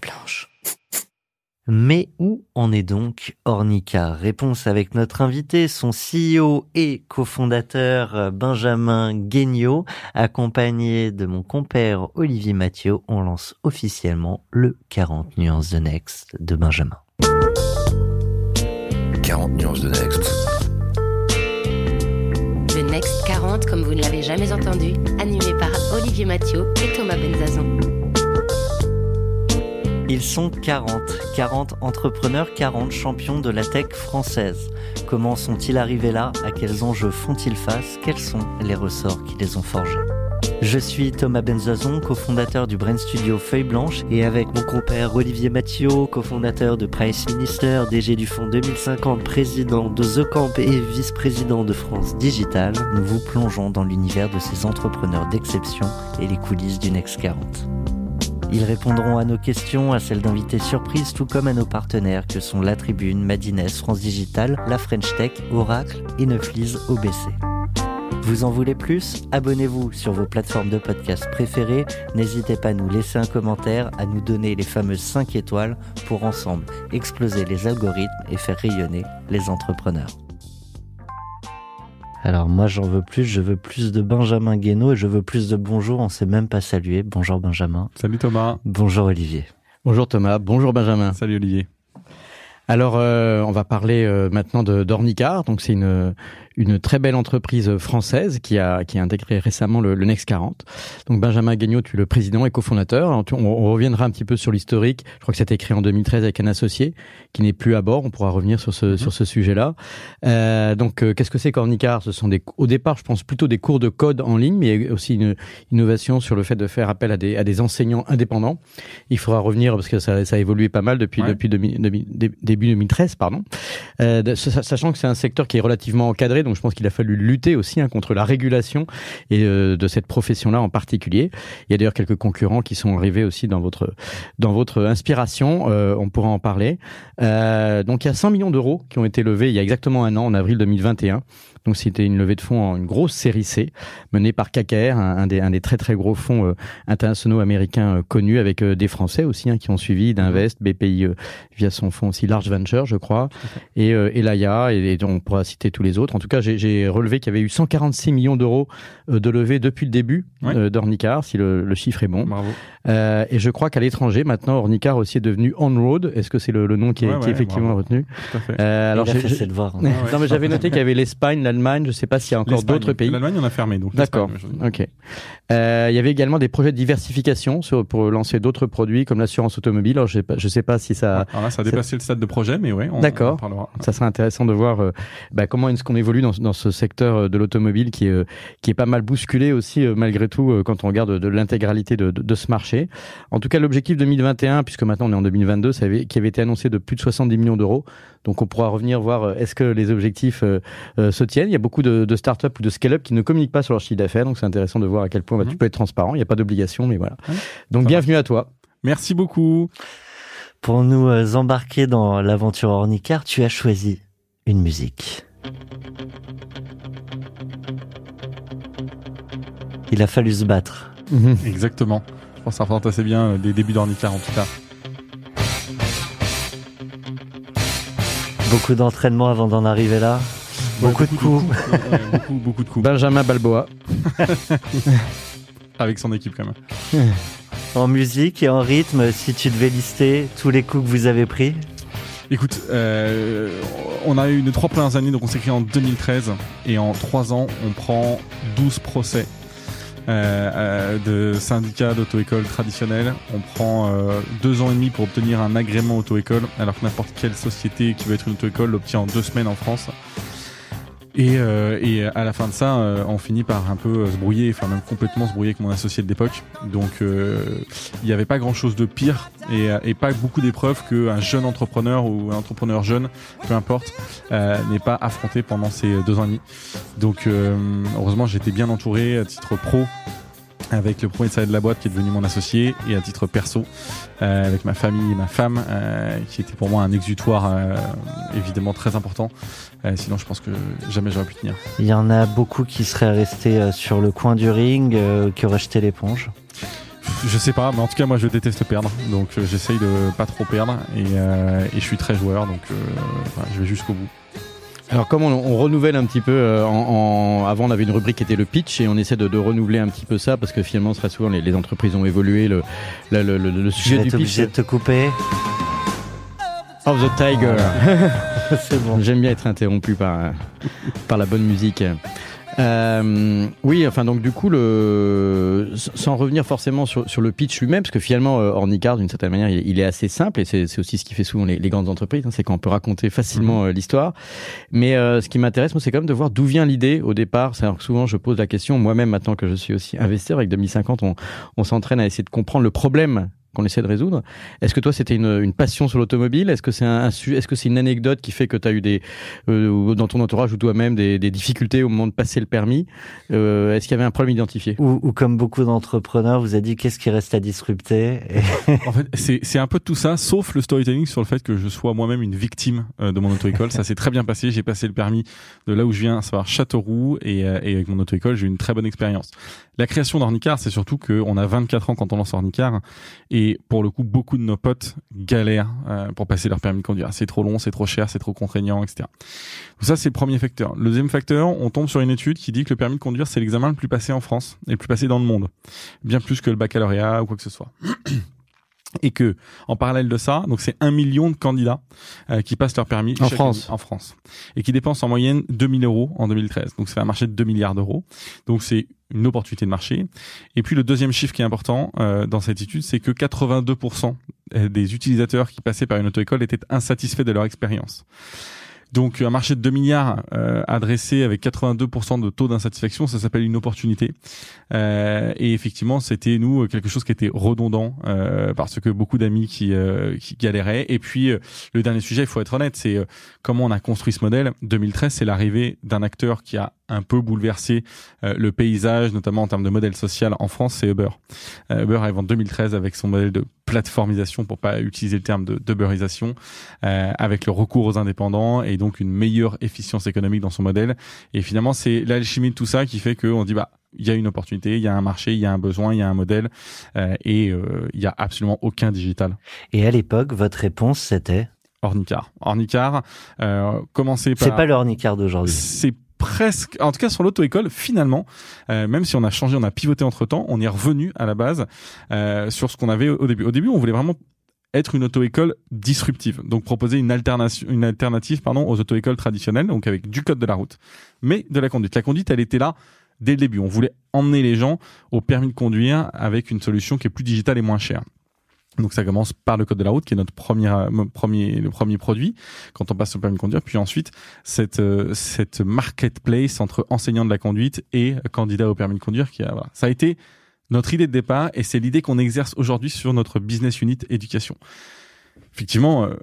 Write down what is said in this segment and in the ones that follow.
blanche. Mais où en est donc Ornica? Réponse avec notre invité, son CEO et cofondateur Benjamin Guignot, accompagné de mon compère Olivier Mathieu. On lance officiellement le 40 nuances de Next de Benjamin. 40 nuances de Next. Le Next 40, comme vous ne l'avez jamais entendu, animé par Olivier Mathieu et Thomas Benzazon. Ils sont 40, 40 entrepreneurs, 40 champions de la tech française. Comment sont-ils arrivés là? À quels enjeux font-ils face? Quels sont les ressorts qui les ont forgés? Je suis Thomas Benzazon, cofondateur du Brain Studio Feuille Blanche, et avec mon compère Olivier Mathieu, cofondateur de Price Minister, DG du Fonds 2050, président de The Camp et vice-président de France Digital, nous vous plongeons dans l'univers de ces entrepreneurs d'exception et les coulisses du Next 40. Ils répondront à nos questions, à celles d'invités surprises, tout comme à nos partenaires que sont La Tribune, Madines, France Digital, La French Tech, Oracle et OBC. Vous en voulez plus? Abonnez-vous sur vos plateformes de podcast préférées. N'hésitez pas à nous laisser un commentaire, à nous donner les fameuses 5 étoiles pour ensemble exploser les algorithmes et faire rayonner les entrepreneurs. Alors moi j'en veux plus, je veux plus de Benjamin Guénaud et je veux plus de bonjour, on s'est même pas salué. Bonjour Benjamin. Salut Thomas. Bonjour Olivier. Bonjour Thomas, bonjour Benjamin. Salut Olivier. Alors, euh, on va parler euh, maintenant de d'Ornicar. Donc, c'est une une très belle entreprise française qui a, qui a intégré récemment le, Next 40. Donc Benjamin Guignot, tu es le président et cofondateur. On, on, reviendra un petit peu sur l'historique. Je crois que c'était créé en 2013 avec un associé qui n'est plus à bord. On pourra revenir sur ce, mhm. sur ce sujet-là. Euh, donc euh, qu'est-ce que c'est qu'Ornicar Ce sont des, au départ, je pense plutôt des cours de code en ligne, mais il y a aussi une innovation sur le fait de faire appel à des, à des enseignants indépendants. Il faudra revenir parce que ça, ça a évolué pas mal depuis, depuis début 2013, pardon. Euh, sachant que c'est un secteur qui est relativement encadré, donc je pense qu'il a fallu lutter aussi hein, contre la régulation et euh, de cette profession-là en particulier. Il y a d'ailleurs quelques concurrents qui sont arrivés aussi dans votre dans votre inspiration. Euh, on pourra en parler. Euh, donc il y a 100 millions d'euros qui ont été levés il y a exactement un an, en avril 2021. Donc c'était une levée de fonds en une grosse série C menée par KKR, un, des, un des très très gros fonds euh, internationaux américains euh, connus avec euh, des Français aussi hein, qui ont suivi d'Invest, mhm. BPI via son fonds aussi Large Venture je crois, et, et l'AIA et, on pourra citer tous les autres. En tout cas j'ai relevé qu'il y avait eu 146 millions d'euros de levée depuis le début d'Ornicar, si le, le, chiffre est bon. Bravo. et je crois qu'à l'étranger maintenant Ornicar aussi est devenu On-Road. Est-ce que c'est le, le, nom qui est, qui est effectivement retenu? Tout à fait. alors j'ai devoir. Hein. non mais j'avais noté qu'il y avait l'Espagne, l'Allemagne, je ne sais pas s'il y a encore d'autres pays. L'Allemagne, on a fermé. donc. D'accord. Ok. Euh, il y avait également des projets de diversification sur, pour lancer d'autres produits comme l'assurance automobile. Alors, je sais je sais pas si ça. Alors là, ça a dépassé le stade de projet, mais ouais. D'accord. Ça serait intéressant de voir euh, bah, comment est-ce qu'on évolue dans, dans, ce secteur euh, de l'automobile qui est euh, qui est pas mal bousculé aussi malgré tout quand on regarde de, l'intégralité de, de, de, ce marché. En tout cas, l'objectif 2021, puisque maintenant on est en 2022, ça avait, qui avait été annoncé de plus de 70 millions d'euros. Donc on pourra revenir voir est-ce que les objectifs se tiennent. Il y a beaucoup de, de start-up ou de scale-up qui ne communiquent pas sur leur chiffre d'affaires, donc c'est intéressant de voir à quel point bah, tu mhm. peux être transparent. Il n'y a pas d'obligation, mais voilà. donc bienvenue à toi. Merci beaucoup. Pour nous euh, embarquer dans l'aventure Ornicar, tu as choisi une musique. Il a fallu se battre. Mhm. Exactement. Je pense que ça représente assez bien euh, des débuts d'Ornicar en tout cas. Beaucoup d'entraînement avant d'en arriver là. beaucoup, de coups. beaucoup, beaucoup de coups. Benjamin Balboa. Avec son équipe quand même. en musique et en rythme, si tu devais lister tous les coups que vous avez pris Écoute, euh, on a eu nos trois premières années, donc on s'est créé en 2013, et en trois ans, on prend 12 procès euh, euh, de syndicats d'auto-école traditionnels. On prend deux ans et demi pour obtenir un agrément auto-école, alors que n'importe quelle société qui veut être une auto-école l'obtient en deux semaines en France. Et, euh, et, à la fin de ça, euh, on finit par un peu se brouiller, enfin même complètement se brouiller avec mon associé de l'époque. Donc euh, il n'y avait pas grand-chose de pire et, pas beaucoup d'épreuves qu'un jeune entrepreneur ou un entrepreneur jeune, peu importe, n'est pas affronté pendant ces deux ans et demi. Donc heureusement, j'étais bien entouré à titre pro avec le premier salarié de la boîte qui est devenu mon associé et à titre perso euh, avec ma famille et ma femme euh, qui était pour moi un exutoire euh, évidemment très important. Euh, sinon je pense que jamais j'aurais pu tenir. Il y en a beaucoup qui seraient restés euh, sur le coin du ring euh, qui auraient jeté l'éponge. Je sais pas, mais en tout cas moi je déteste perdre, donc j'essaye de pas trop perdre. Et, euh, et je suis très joueur, donc euh, voilà, je vais jusqu'au bout. Alors comme on, on renouvelle un petit peu, euh, en, en- avant on avait une rubrique qui était le pitch et on essaie de, de renouveler un petit peu ça parce que finalement très souvent les, les entreprises ont évolué, le, le, le, le- Je sujet vais du pitch obligé de te couper. of the tiger. C'est bon. J'aime bien être interrompu par, par la bonne musique. Euh, oui, enfin donc du coup, le, sans revenir forcément sur, sur le pitch lui-même, parce que finalement, euh, Ornicard, d'une certaine manière, il, il est assez simple et c'est aussi ce qui fait souvent les, les grandes entreprises, hein, c'est qu'on peut raconter facilement euh, l'histoire. Mais euh, ce qui m'intéresse, moi, c'est quand même de voir d'où vient l'idée au départ. C'est que souvent, je pose la question, moi-même, maintenant que je suis aussi investisseur avec 2050, on, on s'entraîne à essayer de comprendre le problème qu'on essaie de résoudre. Est-ce que toi, c'était une, une passion sur l'automobile? Est-ce que c'est un, est-ce que c'est une anecdote qui fait que tu as eu des euh, dans ton entourage ou toi-même des, des difficultés au moment de passer le permis? Euh, Est-ce qu'il y avait un problème identifié? Ou, ou comme beaucoup d'entrepreneurs, vous avez dit qu'est-ce qui reste à disrupter? Et En fait, c'est c'est un peu de tout ça, sauf le storytelling sur le fait que je sois moi-même une victime euh, de mon auto-école. ça s'est très bien passé. J'ai passé le permis de là où je viens, à savoir Châteauroux, et, euh, et avec mon auto-école, j'ai eu une très bonne expérience. La création d'Ornicar, c'est surtout qu'on a 24 ans quand on lance Ornicar, et pour le coup, beaucoup de nos potes galèrent euh, pour passer leur permis de conduire. C'est trop long, c'est trop cher, c'est trop contraignant, etc. Donc ça, c'est le premier facteur. Le deuxième facteur, on tombe sur une étude qui dit que le permis de conduire, c'est l'examen le plus passé en France et le plus passé dans le monde. Bien plus que le baccalauréat ou quoi que ce soit et que en parallèle de ça, donc c'est un million de candidats euh, qui passent leur permis En France. année, en France et qui dépensent en moyenne 2000 euros en 2013. Donc c'est un marché de 2 milliards d'euros. Donc c'est une opportunité de marché. Et puis le deuxième chiffre qui est important euh, dans cette étude, c'est que 82% des utilisateurs qui passaient par une auto-école étaient insatisfaits de leur expérience. Donc un marché de 2 milliards euh, adressé avec 82% de taux d'insatisfaction, ça s'appelle une opportunité. Euh, et effectivement, c'était nous quelque chose qui était redondant euh, parce que beaucoup d'amis qui, euh, qui galéraient. Et puis euh, le dernier sujet, il faut être honnête, c'est euh, comment on a construit ce modèle. 2013, c'est l'arrivée d'un acteur qui a un peu bouleversé euh, le paysage, notamment en termes de modèle social en France, c'est Uber. Euh, Uber arrive en 2013 avec son modèle de plateformisation, pour pas utiliser le terme de d'Uberisation, euh, avec le recours aux indépendants et donc une meilleure efficience économique dans son modèle. Et finalement, c'est l'alchimie de tout ça qui fait qu'on dit bah il y a une opportunité, il y a un marché, il y a un besoin, il y a un modèle, euh, et euh, il y a absolument aucun digital. Et à l'époque, votre réponse c'était? Ornicar. Ornicar, euh, commencez par. C'est pas le Ornicar d'aujourd'hui. C'est presque, en tout cas sur l'auto-école, finalement, euh, même si on a changé, on a pivoté entre temps, on est revenu à la base euh, sur ce qu'on avait au début. Au début, on voulait vraiment être une auto-école disruptive, donc proposer une une alternative pardon, aux auto-écoles traditionnelles, donc avec du code de la route, mais de la conduite. La conduite, elle était là dès le début. On voulait emmener les gens au permis de conduire avec une solution qui est plus digitale et moins chère. Donc ça commence par le code de la route qui est notre premier euh, premier le premier produit quand on passe au permis de conduire puis ensuite cette euh, cette marketplace entre enseignants de la conduite et candidats au permis de conduire qui a voilà. ça a été notre idée de départ et c'est l'idée qu'on exerce aujourd'hui sur notre business unit éducation. Effectivement, euh,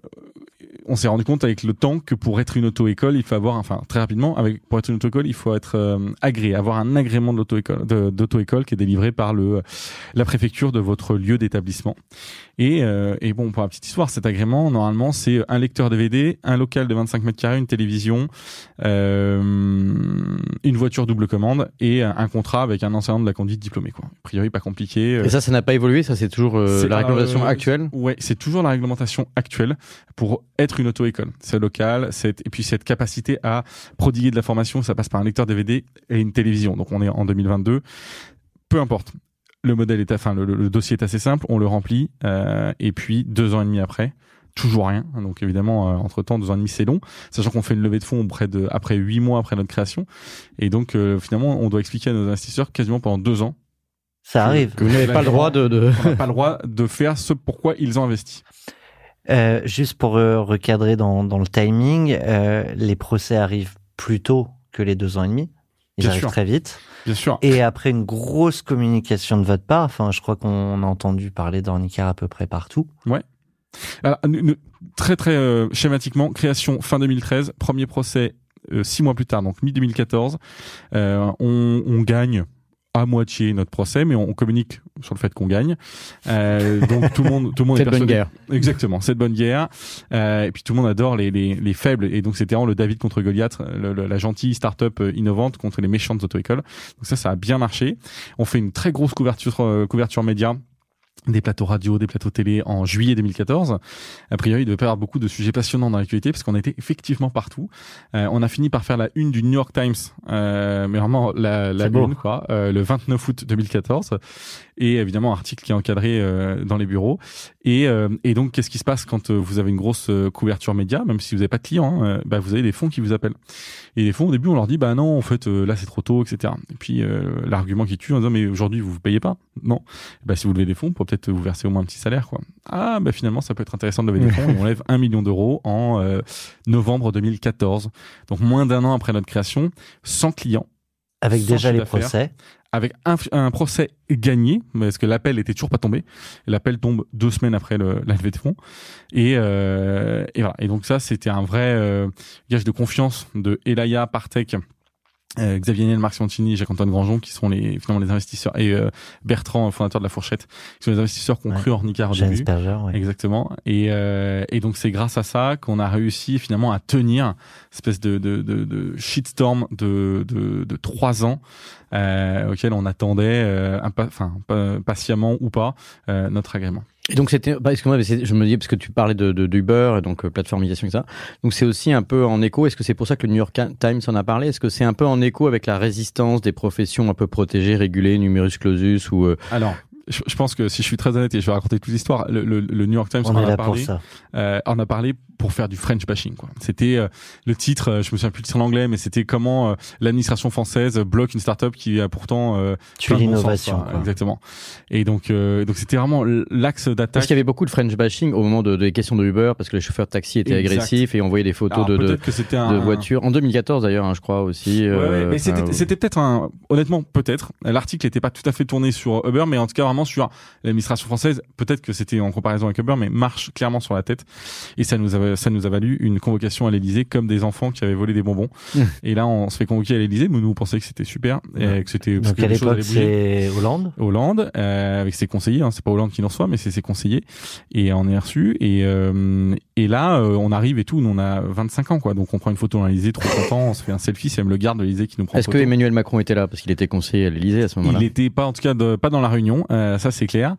on s'est rendu compte avec le temps que pour être une auto-école, il faut avoir, enfin très rapidement, avec pour être une auto-école, il faut être euh, agréé, avoir un agrément de l'auto-école, d'auto-école qui est délivré par le la préfecture de votre lieu d'établissement. Et, euh, et bon, pour la petite histoire, cet agrément, normalement, c'est un lecteur DVD, un local de 25 mètres carrés, une télévision, euh, une voiture double commande et un contrat avec un enseignant de la conduite diplômé. Quoi. A priori, pas compliqué. Et ça, ça n'a pas évolué, ça c'est toujours la réglementation actuelle? Ouais, c'est toujours la réglementation actuelle pour être une auto-école. C'est local, c'est et puis cette capacité à prodiguer de la formation, ça passe par un lecteur DVD et une télévision. Donc on est en 2022. Peu importe. Le modèle est, enfin le, le- le dossier est assez simple, on le remplit euh, et puis deux ans et demi après. Toujours rien. Donc évidemment, entre temps, deux ans et demi, c'est long. Sachant qu'on fait une levée de fonds auprès de, après huit mois après notre création. Et donc, euh, finalement, on doit expliquer à nos investisseurs quasiment pendant deux ans Ça arrive. Que vous n'avez pas le droit de... de... qu'on n'a pas le droit de faire ce pourquoi ils ont investi. Euh, juste pour euh, recadrer dans, dans le timing, euh, les procès arrivent plus tôt que les deux ans et demi. Ils Bien arrivent sûr. très vite. Bien sûr. Et après une grosse communication de votre part, enfin, je crois qu'on a entendu parler d'Ornicar à peu près partout. Alors, nous- nous- très très euh, schématiquement, création fin 2013, premier procès euh, six mois plus tard, donc mi-2014. Euh, on, on gagne à moitié notre procès, mais on, on communique sur le fait qu'on gagne. Euh, donc tout le monde, tout le monde est Cette bonne persuadé- guerre. Exactement, cette bonne guerre. Euh, et puis tout le monde adore les, les, les faibles. Et donc c'était vraiment le David contre Goliath, le- le- la gentille start-up euh, innovante contre les méchantes auto-écoles. Donc ça, ça a bien marché. On fait une très grosse couverture, euh, couverture média des plateaux radio, des plateaux télé en juillet 2014. A priori, il devait pas y avoir beaucoup de sujets passionnants dans l'actualité parce qu'on était effectivement partout. Euh, on a fini par faire la une du New York Times, euh, mais vraiment la, la une, quoi, euh, le 29 août 2014. Et évidemment, un article qui est encadré euh, dans les bureaux. Et, euh, et donc, qu'est-ce qui se passe quand vous avez une grosse couverture média, même si vous n'avez pas de clients, hein, bah, vous avez des fonds qui vous appellent. Et les fonds, au début, on leur dit, bah non, en fait, là, c'est trop tôt, etc. Et puis, l'argument qui tue en disant, mais aujourd'hui, vous vous payez pas Non. Bah, si vous levez des fonds, pour peut-être vous verser au moins un petit salaire, quoi. Ah, bah finalement, ça peut être intéressant de lever des fonds. et on lève un million d'euros en euh, novembre 2014. Donc moins d'un an après notre création, sans clients. Avec déjà les procès. Avec un, un, procès gagné, parce que l'appel était toujours pas tombé? L'appel tombe deux semaines après le, la levée de fonds. Et, euh, et voilà. Et donc ça, c'était un vrai euh, gage de confiance de Elaya Partek euh, Xavier Niel, Marc Simoncini, Jacques-Antoine Grandjean, qui sont les, finalement les investisseurs, et euh, Bertrand, fondateur de La Fourchette, qui sont les investisseurs qui ont cru en Rnicard au début. ouais. Exactement. Et, euh, et donc c'est grâce à ça qu'on a réussi finalement à tenir espèce de, de, de, de shitstorm de, de, de trois ans euh, auquel on attendait, euh, enfin patiemment ou pas, notre agrément. Et donc c'était, bah, excuse-moi, je me dis parce que tu parlais de, de, d'Uber et donc euh, plateformisation et ça. Donc c'est aussi un peu en écho. Est-ce que c'est pour ça que le New York Times en a parlé? Est-ce que c'est un peu en écho avec la résistance des professions un peu protégées, régulées, numerus clausus ou euh... Alors je, pense que si je suis très honnête et je vais raconter toute l'histoire, le, le, le, New York Times on en a parlé, euh, en a parlé pour faire du French bashing. Quoi. C'était euh, le titre, euh, je me souviens plus de titre en anglais, mais c'était comment euh, l'administration française bloque une start-up qui a pourtant tué l'innovation. Exactement. Et donc, donc c'était vraiment l'axe d'attaque. Parce qu'il y avait beaucoup de French bashing au moment de, des questions de Uber, parce que les chauffeurs de taxi étaient agressifs et envoyaient des photos de, de, de voitures. En 2014 d'ailleurs, hein, je crois aussi. Ouais, mais c'était peut-être un, honnêtement peut-être. L'article n'était pas tout à fait tourné sur Uber, mais en tout cas vraiment sur l'administration française. Peut-être que c'était en comparaison avec Uber, mais marche clairement sur la tête. Et ça nous avait ça nous a valu une convocation à l'Elysée comme des enfants qui avaient volé des bonbons. Mmh. Et là, on se fait convoquer à l'Elysée, mais nous on pensait que c'était super et que c'était. Donc à l'époque, c'est Hollande. Hollande euh, avec ses conseillers. Hein, c'est pas Hollande qui nous reçoit, mais c'est ses conseillers. Et on est reçu. Et euh, et là, euh, on arrive et tout. Nous on a 25 ans, quoi. Donc on prend une photo à l'Elysée, trop content. On se fait un selfie. C'est même le garde de l'Elysée qui nous prend. Est-ce que Emmanuel Macron était là? Parce qu'il était conseiller à l'Elysée à ce moment-là Il était pas, en tout cas, pas dans la réunion. Euh, ça c'est clair.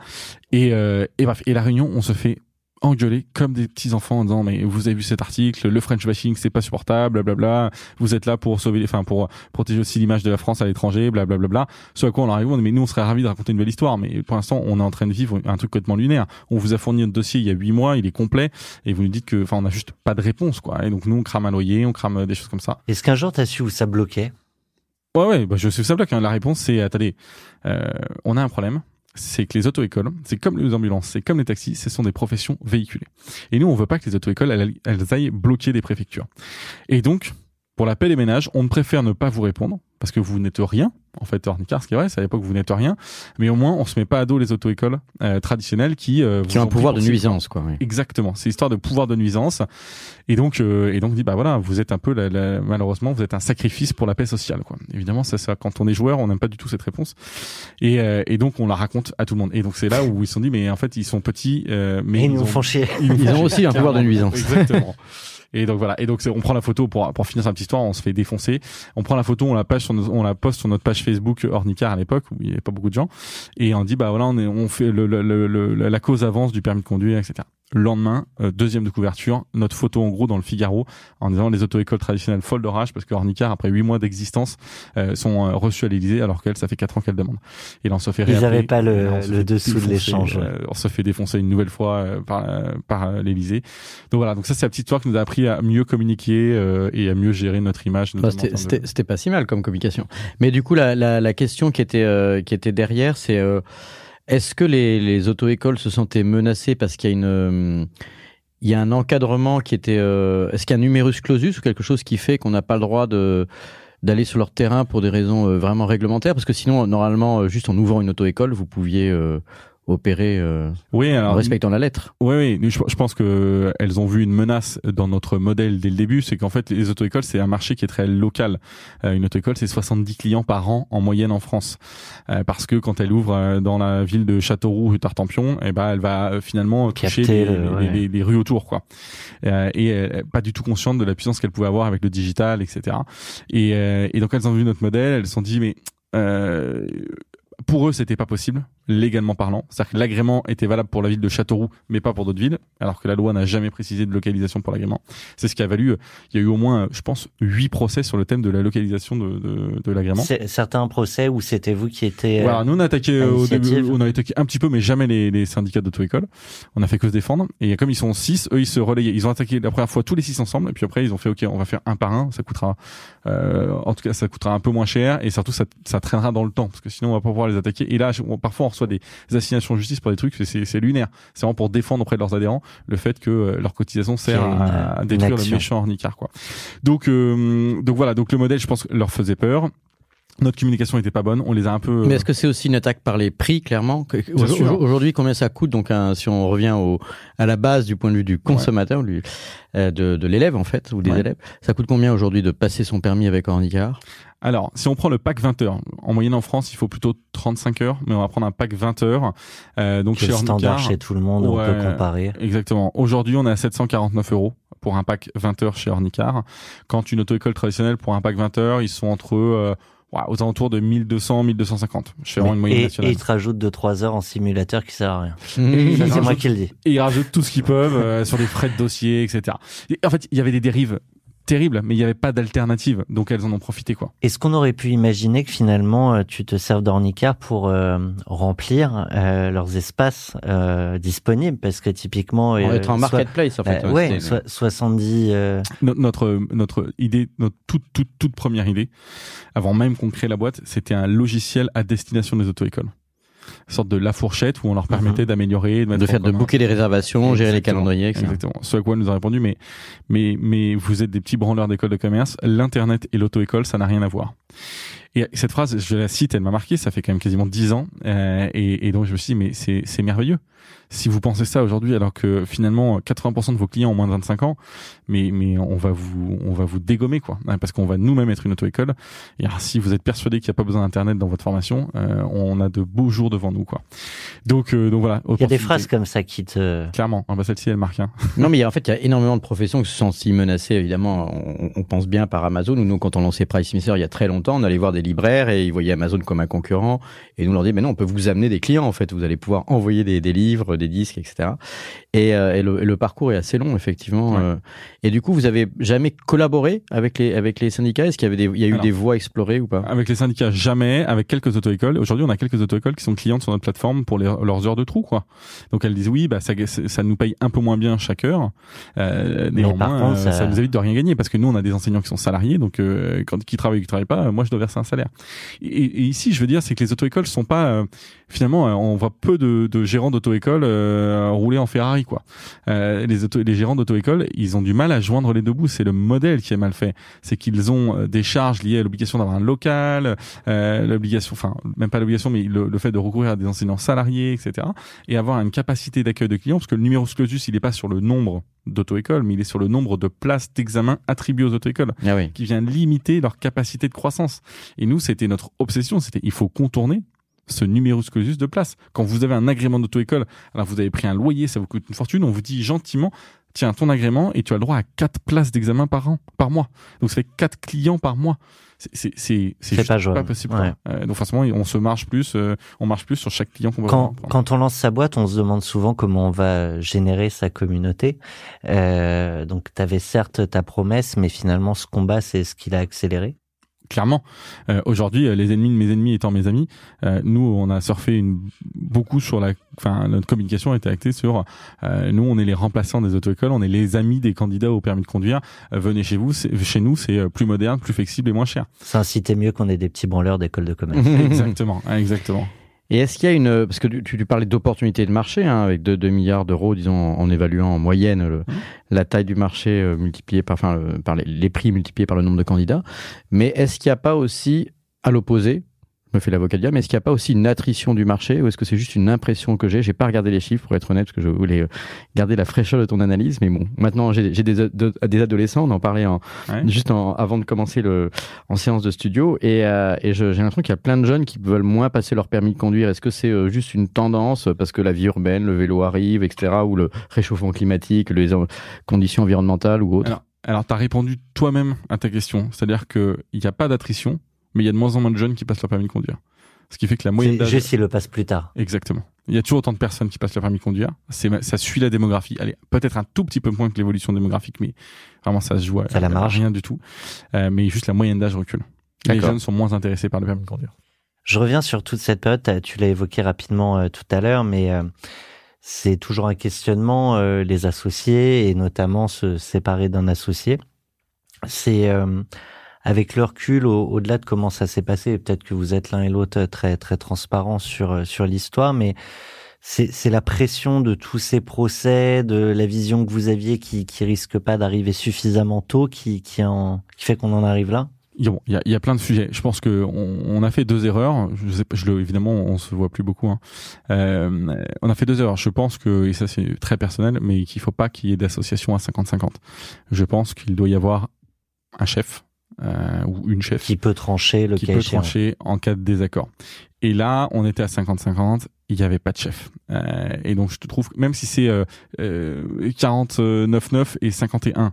Et et bref. Et la réunion, on se fait engueuler comme des petits enfants en disant mais vous avez vu cet article le French bashing c'est pas supportable blablabla vous êtes là pour sauver enfin pour protéger aussi l'image de la France à l'étranger blablabla ce à quoi on arrive on dit mais nous on serait ravis de raconter une belle histoire mais pour l'instant on est en train de vivre un truc complètement lunaire on vous a fourni notre dossier il y a huit mois il est complet et vous nous dites que enfin on a juste pas de réponse quoi et donc nous on crame un loyer on crame des choses comme ça est-ce qu'un jour t'as su où ça bloquait? Ouais ouais bah je sais où ça bloque hein. la réponse c'est attendez euh, on a un problème c'est que les auto-écoles, c'est comme les ambulances, c'est comme les taxis, ce sont des professions véhiculées. Et nous, on veut pas que les auto-écoles, elles, elles aillent bloquer des préfectures. Et donc, pour la paix des ménages, on préfère ne pas vous répondre parce que vous n'êtes rien. En fait, Ornicar, ce qui est vrai, c'est à l'époque vous n'êtes rien, mais au moins on se met pas à dos les auto-écoles euh, traditionnelles qui euh, qui ont un pouvoir de nuisance, quoi. Oui. Exactement, c'est histoire de pouvoir de nuisance. Et donc euh, et donc dit bah voilà, vous êtes un peu la, la, malheureusement vous êtes un sacrifice pour la paix sociale, quoi. Évidemment, ça, ça quand on est joueur, on n'aime pas du tout cette réponse. Et, euh, et donc on la raconte à tout le monde. Et donc c'est là où ils se sont dit mais en fait ils sont petits, euh, mais ils, nous font chier. Ils, ils ont aussi un pouvoir de nuisance. Exactement. Et donc voilà. Et donc on prend la photo pour pour finir sa petite histoire. On se fait défoncer. On prend la photo, on la page sur on la poste sur notre page Facebook Ornicar à l'époque où il y avait pas beaucoup de gens. Et on dit bah voilà on est on fait le, le, le, la cause avance du permis de conduire etc. Le lendemain, euh, deuxième de couverture, notre photo en gros dans le Figaro en disant les auto-écoles traditionnelles folles d'orage parce que Ornicar après huit mois d'existence euh, sont euh, reçus à l'Élysée alors qu'elle ça fait quatre ans qu'elle demande. Et là on se fait Ils n'avaient pas le, le dessous de l'échange. on se fait défoncer une nouvelle fois par par l'Élysée. Donc voilà donc ça c'est la petite histoire qui nous a appris à mieux communiquer et à mieux gérer notre image. Bah, C'était pas si mal comme communication. Mais du coup la, la, la question qui était qui était derrière c'est est-ce que les, les auto-écoles se sentaient menacées parce qu'il y a une euh, il y a un encadrement qui était euh, est-ce qu'il y a un numerus clausus ou quelque chose qui fait qu'on n'a pas le droit de d'aller sur leur terrain pour des raisons euh, vraiment réglementaires? Parce que sinon normalement juste en ouvrant une auto-école vous pouviez opérer euh, oui, alors, en respectant la lettre. Oui, oui. Je, je, pense que elles ont vu une menace dans notre modèle dès le début, c'est qu'en fait les auto-écoles c'est un marché qui est très local. Euh, une auto-école c'est 70 clients par an en moyenne en France, euh, parce que quand elle ouvre euh, dans la ville de Châteauroux rue Tartampion, et eh ben elle va euh, finalement toucher les, les, les, les, rues autour quoi, et pas du tout consciente de la puissance qu'elle pouvait avoir avec le digital, etc. Et, et donc elles ont vu notre modèle, elles se sont dit mais pour eux, c'était pas possible. Légalement parlant. C'est-à-dire que l'agrément était valable pour la ville de Châteauroux, mais pas pour d'autres villes, alors que la loi n'a jamais précisé de localisation pour l'agrément. C'est ce qui a valu, il y a eu au moins, je pense, huit procès sur le thème de la localisation de, de, de l'agrément. Certains procès où c'était vous qui étiez. Voilà, nous on a attaqué au début, on a attaqué un petit peu, mais jamais les, les syndicats d'auto-école. On a fait que se défendre. Et comme ils sont six, eux ils se relayaient. Ils ont attaqué la première fois tous les six ensemble, et puis après ils ont fait ok, on va faire un par un. Ça coûtera, euh, en tout cas, ça coûtera un peu moins cher, et surtout ça, ça traînera dans le temps, parce que sinon on va pas pouvoir les attaquer. Et là, parfois on reçoit des assignations de justice pour des trucs, c'est lunaire. C'est vraiment pour défendre auprès de leurs adhérents le fait que euh, leur cotisation sert à, détruire le méchant ornicard, quoi. Donc, euh, donc voilà. Donc le modèle, je pense, leur faisait peur notre communication n'était pas bonne, on les a un peu. Mais est-ce que c'est aussi une attaque par les prix, clairement Aujourd'hui, combien ça coûte Donc, si on revient au, à la base du point de vue du consommateur, euh, de, de l'élève en fait, ou des élèves, ça coûte combien aujourd'hui de passer son permis avec handicap alors, si on prend le pack 20 heures, en moyenne en France, il faut plutôt 35 heures, mais on va prendre un pack 20 heures. Euh, donc chez standard chez tout le monde, on peut comparer. Exactement. Aujourd'hui, on est à 749 euros pour un pack 20 heures chez Ornicar. Quand une auto-école traditionnelle pour un pack 20 heures, ils sont entre euh, aux alentours de 1200, 1250. Je fais vraiment une moyenne et, nationale. Et ils te rajoutent 2-3 heures en simulateur qui sert à rien. c'est moi qui le dis. Et ils rajoutent tout ce qu'ils peuvent euh, sur des frais de dossier, etc. Et en fait, il y avait des dérives terrible, mais il n'y avait pas d'alternative, donc elles en ont profité quoi. Est-ce qu'on aurait pu imaginer que finalement euh, tu te serves d'Ornica pour euh, remplir euh, leurs espaces disponibles? Parce que typiquement on être en marketplace en fait. ouais, 70 notre notre idée notre toute toute toute première idée avant même qu'on crée la boîte, c'était un logiciel à destination des auto-écoles sorte de la fourchette où on leur mhm. permettait d'améliorer, de, de faire de booker des réservations, gérer les calendriers, etc. Exactement. Ce à quoi elle nous a répondu, mais mais mais vous êtes des petits branleurs d'école de commerce. L'internet et l'auto-école, ça n'a rien à voir. Et cette phrase, je la cite, elle m'a marqué. Ça fait quand même quasiment dix ans, euh, et, et donc je me suis dit, mais c'est c'est merveilleux si vous pensez ça aujourd'hui, alors que finalement 80% de vos clients ont moins de 25 ans, mais mais on va vous on va vous dégommer quoi, hein, parce qu'on va nous-mêmes être une auto-école. Et alors, si vous êtes persuadé qu'il n'y a pas besoin d'internet dans votre formation, euh, on a de beaux jours devant nous quoi. Donc euh, donc voilà. Il y a des phrases comme ça qui te clairement. Ah bah celle-ci elle marque. Hein. non mais en fait il y a énormément de professions qui se sont si menacées évidemment. On, on, pense bien par Amazon ou nous quand on lançait Price il y a très longtemps, on allait voir des libraires et ils voyaient Amazon comme un concurrent et nous leur dit mais non on peut vous amener des clients en fait. Vous allez pouvoir envoyer des, des livres, des disques etc. Et, euh, et, le, le, parcours est assez long, effectivement. Euh. et du coup, vous avez jamais collaboré avec les avec les syndicats? Est-ce qu'il y avait des, il y a eu des voies explorées ou pas? Avec les syndicats, jamais. Avec quelques auto-écoles. Aujourd'hui, on a quelques auto-écoles qui sont clientes sur notre plateforme pour les, leurs heures de trou, quoi. Donc elles disent oui, bah ça, ça nous paye un peu moins bien chaque heure. Euh, mais par contre, ça... ça... vous évite de rien gagner parce que nous, on a des enseignants qui sont salariés, donc euh, quand qui travaillent ou qui travaillent pas, moi, je dois verser un salaire. Et, et ici, je veux dire, c'est que les auto-écoles sont pas finalement, on voit peu de, de gérants d'auto-école rouler en Ferrari, quoi. Euh, les, auto, les gérants d'auto-école, ils ont du mal à joindre les deux bouts. C'est le modèle qui est mal fait. C'est qu'ils ont euh, des charges liées à l'obligation d'avoir un local, euh, l'obligation, enfin même pas l'obligation, mais le, fait de recourir à des enseignants salariés, etc. Et avoir une capacité d'accueil de clients, parce que le numéro clausus, il n'est pas sur le nombre d'auto-écoles, mais il est sur le nombre de places d'examen attribuées aux auto-écoles, ah oui. qui vient limiter leur capacité de croissance. Et nous, c'était notre obsession, c'était il faut contourner ce numerus clausus de place. Quand vous avez un agrément d'auto-école, alors vous avez pris un loyer, ça vous coûte une fortune, on vous dit gentiment, tiens, ton agrément et tu as le droit à quatre places d'examen par an, par mois. Donc ça fait quatre clients par mois. C'est c'est c'est pas, pas, possible. Euh, donc forcément, on se marche plus, euh, on marche plus sur chaque client qu'on va. Quand, quand on lance sa boîte, on se demande souvent comment on va générer sa communauté. Euh, donc tu avais certes ta promesse, mais finalement ce combat, c'est ce qui l'a accéléré clairement. Euh, aujourd'hui, euh, les ennemis de mes ennemis étant mes amis, euh, nous, on a surfé une, beaucoup sur la... Enfin, notre communication a été actée sur... nous, on est les remplaçants des auto-écoles, on est les amis des candidats au permis de conduire. venez chez vous, chez nous, c'est plus moderne, plus flexible et moins cher. Ça incitait mieux qu'on ait des petits branleurs d'école de commerce. exactement, exactement. Et est-ce qu'il y a une parce que tu, tu parlais d'opportunités de marché hein, avec 2, 2 milliards d'euros, disons en évaluant en moyenne le, mmh. la taille du marché euh, multipliée par enfin par les, les, prix multipliés par le nombre de candidats. Mais est-ce qu'il n'y a pas aussi à l'opposé me fait l'avocat de mais est-ce qu'il n'y a pas aussi une attrition du marché ou est-ce que c'est juste une impression que j'ai? J'ai pas regardé les chiffres pour être honnête parce que je voulais euh, garder la fraîcheur de ton analyse, mais bon, maintenant j'ai des, des adolescents, on en parlait en, juste en, avant de commencer le en séance de studio et, euh, et j'ai l'impression qu'il y a plein de jeunes qui veulent moins passer leur permis de conduire. Est-ce que c'est euh, juste une tendance parce que la vie urbaine, le vélo arrive, etc., ou le réchauffement climatique, les conditions environnementales ou autres? Alors, tu as répondu toi-même à ta question, c'est-à-dire qu'il n'y a pas d'attrition, mais il y a de moins en moins de jeunes qui passent leur permis de conduire. Ce qui fait que la moyenne d'âge. Juste, il le passe plus tard. Exactement. Il y a toujours autant de personnes qui passent le permis de conduire. C'est, ça suit la démographie. Allez, peut-être un tout petit peu moins que l'évolution démographique, mais vraiment, ça se joue ça la marge. rien du tout. Euh, mais juste la moyenne d'âge recule. Les jeunes sont moins intéressés par le permis de conduire. Je reviens sur toute cette période. Tu l'as évoqué rapidement euh, tout à l'heure, mais euh, c'est toujours un questionnement. Les associés et notamment se séparer d'un associé. C'est avec le recul, au-delà de comment ça s'est passé, peut-être que vous êtes l'un et l'autre très très transparents sur sur l'histoire, mais c'est la pression de tous ces procès, de la vision que vous aviez qui qui risque pas d'arriver suffisamment tôt, qui qui en qui fait qu'on en arrive là? Il y, a, y a plein de sujets. Je pense que on, on a fait deux erreurs. Je sais, je le, évidemment, on se voit plus beaucoup. Hein. Euh, on a fait deux erreurs. Je pense que, et ça c'est très personnel, mais qu'il faut pas qu'il y ait d'association à 50-50. Je pense qu'il doit y avoir un chef euh, ou une chef qui peut trancher le qui peut trancher en cas de désaccord. Et là, on était à 50-50, il n'y avait pas de chef. Euh, et donc, je te trouve, même si c'est euh, 49-9 euh, et 51